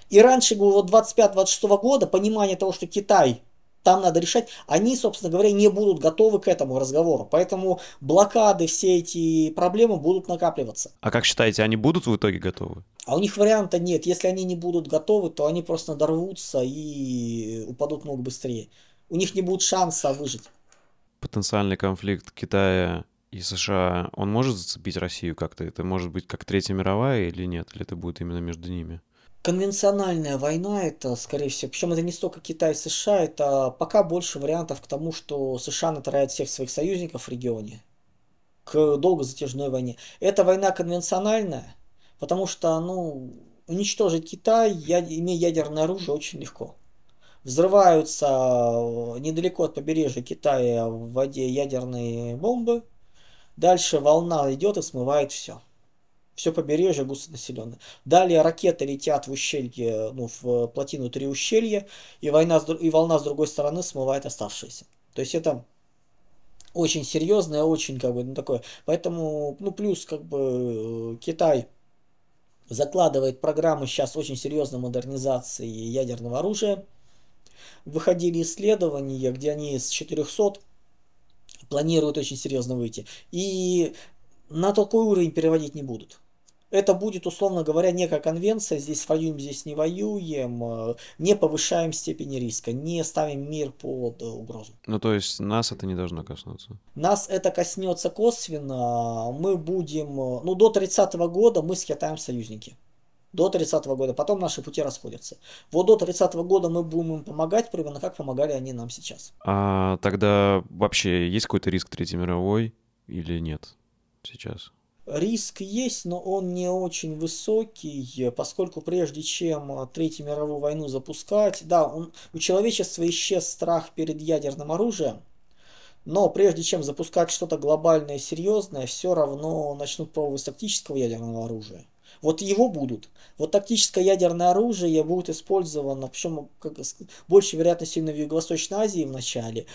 И раньше, вот 25-26 года, понимание того, что Китай там надо решать. Они, собственно говоря, не будут готовы к этому разговору. Поэтому блокады, все эти проблемы будут накапливаться. А как считаете, они будут в итоге готовы? А у них варианта нет. Если они не будут готовы, то они просто надорвутся и упадут много быстрее. У них не будет шанса выжить. Потенциальный конфликт Китая и США, он может зацепить Россию как-то? Это может быть как Третья мировая или нет? Или это будет именно между ними? Конвенциональная война это, скорее всего, причем это не столько Китай и США, это пока больше вариантов к тому, что США натирают всех своих союзников в регионе к долгозатяжной войне. Это война конвенциональная, потому что, ну, уничтожить Китай, я, имея ядерное оружие, очень легко. Взрываются недалеко от побережья Китая в воде ядерные бомбы, дальше волна идет и смывает все все побережье густонаселенное. Далее ракеты летят в ущелье, ну, в плотину три ущелья, и, война, и волна с другой стороны смывает оставшиеся. То есть это очень серьезное, очень как бы, ну, такое. Поэтому, ну, плюс, как бы, Китай закладывает программы сейчас очень серьезной модернизации ядерного оружия. Выходили исследования, где они с 400 планируют очень серьезно выйти. И на такой уровень переводить не будут это будет, условно говоря, некая конвенция, здесь воюем, здесь не воюем, э, не повышаем степени риска, не ставим мир под угрозу. Ну, то есть нас это не должно коснуться? Нас это коснется косвенно, мы будем, э, ну, до 30 -го года мы с Китаем союзники. До 30 -го года, потом наши пути расходятся. Вот до 30 -го года мы будем им помогать, примерно как помогали они нам сейчас. А тогда вообще есть какой-то риск Третьей мировой или нет сейчас? Риск есть, но он не очень высокий, поскольку прежде чем Третью мировую войну запускать, да, он, у человечества исчез страх перед ядерным оружием, но прежде чем запускать что-то глобальное, серьезное, все равно начнут пробовать тактического ядерного оружия. Вот его будут. Вот тактическое ядерное оружие будет использовано, причем как, больше вероятностью именно в Юго-Восточной Азии в начале.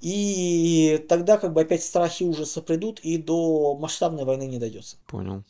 И тогда как бы опять страхи ужаса придут, и до масштабной войны не дойдется. Понял.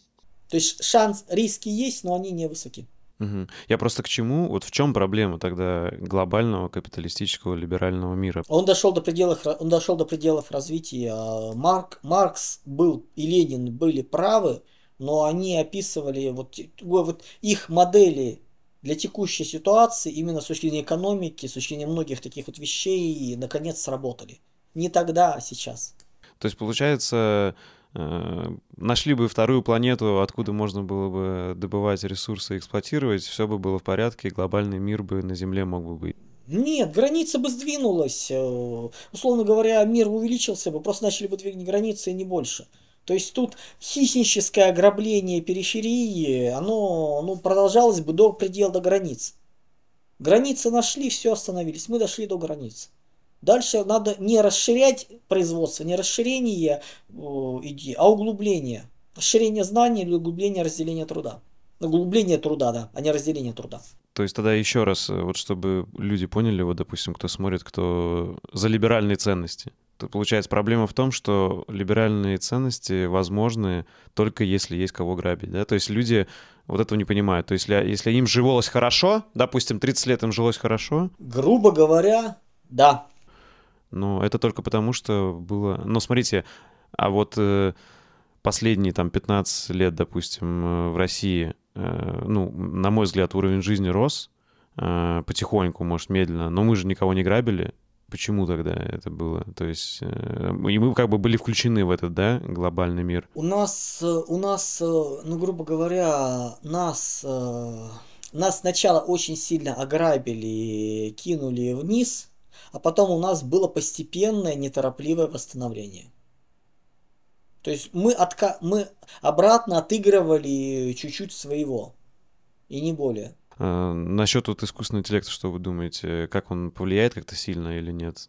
То есть шанс, риски есть, но они не высоки. Угу. Я просто к чему? Вот в чем проблема тогда глобального капиталистического либерального мира? Он дошел до пределов, он дошел до пределов развития. Марк, Маркс был и Ленин были правы, но они описывали вот, вот их модели для текущей ситуации, именно с точки зрения экономики, с точки зрения многих таких вот вещей, наконец сработали. Не тогда, а сейчас. То есть, получается, э, нашли бы вторую планету, откуда можно было бы добывать ресурсы и эксплуатировать, все бы было в порядке, глобальный мир бы на Земле мог бы быть. Нет, граница бы сдвинулась. Э, условно говоря, мир увеличился бы, просто начали бы двигать границы и не больше. То есть тут хищническое ограбление периферии, оно ну, продолжалось бы до предела, до границ. Границы нашли, все остановились, мы дошли до границ. Дальше надо не расширять производство, не расширение э, идеи, а углубление. Расширение знаний или углубление разделения труда. Углубление труда, да, а не разделение труда. То есть тогда еще раз, э, вот чтобы люди поняли, вот, допустим, кто смотрит, кто за либеральные ценности получается, проблема в том, что либеральные ценности возможны только если есть кого грабить, да, то есть люди вот этого не понимают, то есть если, если им жилось хорошо, допустим, 30 лет им жилось хорошо. Грубо говоря, да. Но это только потому, что было, но смотрите, а вот э, последние там 15 лет, допустим, э, в России, э, ну, на мой взгляд, уровень жизни рос, потихоньку, может, медленно, но мы же никого не грабили, Почему тогда это было? То есть, э, и мы как бы были включены в этот, да, глобальный мир. У нас, у нас, э, ну, грубо говоря, нас, э, нас сначала очень сильно ограбили, кинули вниз, а потом у нас было постепенное, неторопливое восстановление. То есть мы, отка... мы обратно отыгрывали чуть-чуть своего, и не более. А, насчет вот искусственного интеллекта, что вы думаете, как он повлияет как-то сильно или нет?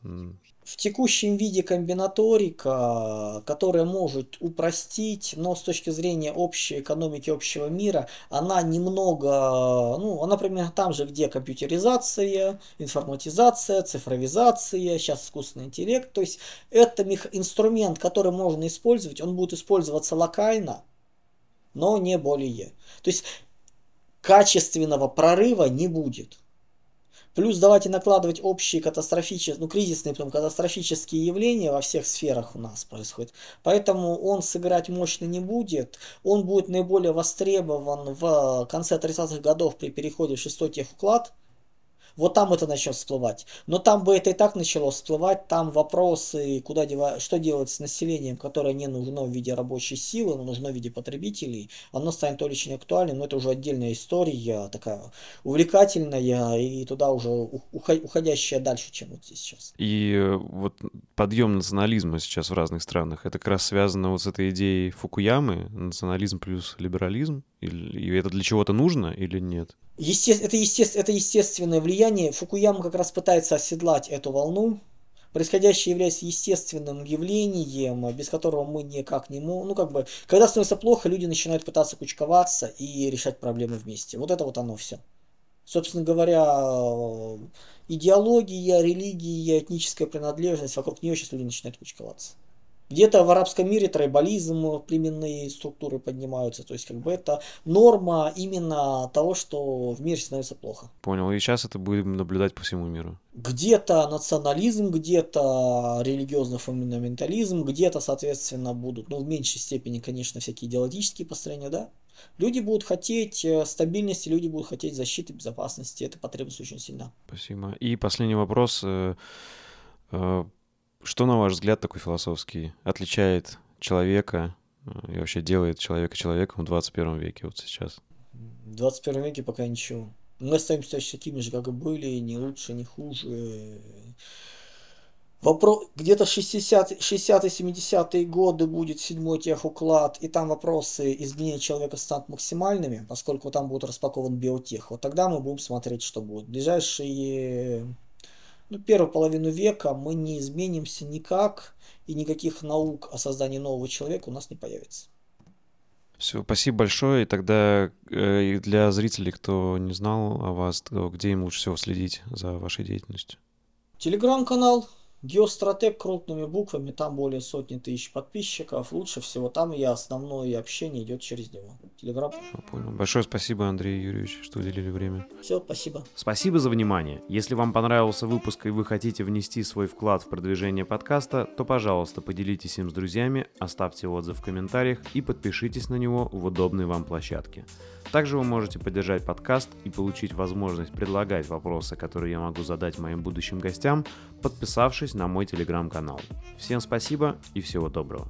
В текущем виде комбинаторика, которая может упростить, но с точки зрения общей экономики общего мира, она немного, ну, она примерно там же, где компьютеризация, информатизация, цифровизация, сейчас искусственный интеллект. То есть это инструмент, который можно использовать, он будет использоваться локально, но не более. То есть качественного прорыва не будет. Плюс давайте накладывать общие катастрофические, ну кризисные, потом катастрофические явления во всех сферах у нас происходят. Поэтому он сыграть мощно не будет. Он будет наиболее востребован в конце 30-х годов при переходе в шестой техуклад вот там это начнет всплывать. Но там бы это и так начало всплывать. Там вопросы, куда девать, что делать с населением, которое не нужно в виде рабочей силы, но нужно в виде потребителей. Оно станет очень актуальным, но это уже отдельная история, такая увлекательная и туда уже уходящая дальше, чем вот здесь сейчас. И э, вот подъем национализма сейчас в разных странах, это как раз связано вот с этой идеей Фукуямы, национализм плюс либерализм? И это для чего-то нужно или нет? Есте... Это, есте... это естественное влияние. Фукуяма как раз пытается оседлать эту волну. Происходящее является естественным явлением, без которого мы никак не можем. Ну, как бы, когда становится плохо, люди начинают пытаться кучковаться и решать проблемы вместе. Вот это вот оно все. Собственно говоря, идеология, религия, этническая принадлежность, вокруг нее сейчас люди начинают кучковаться. Где-то в арабском мире трайбализм, племенные структуры поднимаются. То есть, как бы это норма именно того, что в мире становится плохо. Понял. И сейчас это будем наблюдать по всему миру. Где-то национализм, где-то религиозный фундаментализм, где-то, соответственно, будут, ну, в меньшей степени, конечно, всякие идеологические построения, да. Люди будут хотеть э, стабильности, люди будут хотеть защиты, безопасности. Это потребность очень сильна. Спасибо. И последний вопрос э, э, что, на ваш взгляд, такой философский отличает человека э, и вообще делает человека человеком в 21 веке вот сейчас? В 21 веке пока ничего. Мы остаемся такими же, как и были, не лучше, не хуже. Вопрос, где-то 60-70-е годы будет седьмой техуклад, и там вопросы изменения человека станут максимальными, поскольку там будет распакован биотех. Вот тогда мы будем смотреть, что будет. Ближайшие ну, первую половину века мы не изменимся никак, и никаких наук о создании нового человека у нас не появится. Все, спасибо большое. И тогда э, для зрителей, кто не знал о вас, то где им лучше всего следить за вашей деятельностью? Телеграм-канал Геостратег крупными буквами, там более сотни тысяч подписчиков. Лучше всего там я основное общение идет через него. Телеграм. Понял. Большое спасибо, Андрей Юрьевич, что уделили время. Все, спасибо. Спасибо за внимание. Если вам понравился выпуск и вы хотите внести свой вклад в продвижение подкаста, то, пожалуйста, поделитесь им с друзьями, оставьте отзыв в комментариях и подпишитесь на него в удобной вам площадке. Также вы можете поддержать подкаст и получить возможность предлагать вопросы, которые я могу задать моим будущим гостям, подписавшись на мой телеграм-канал. Всем спасибо и всего доброго.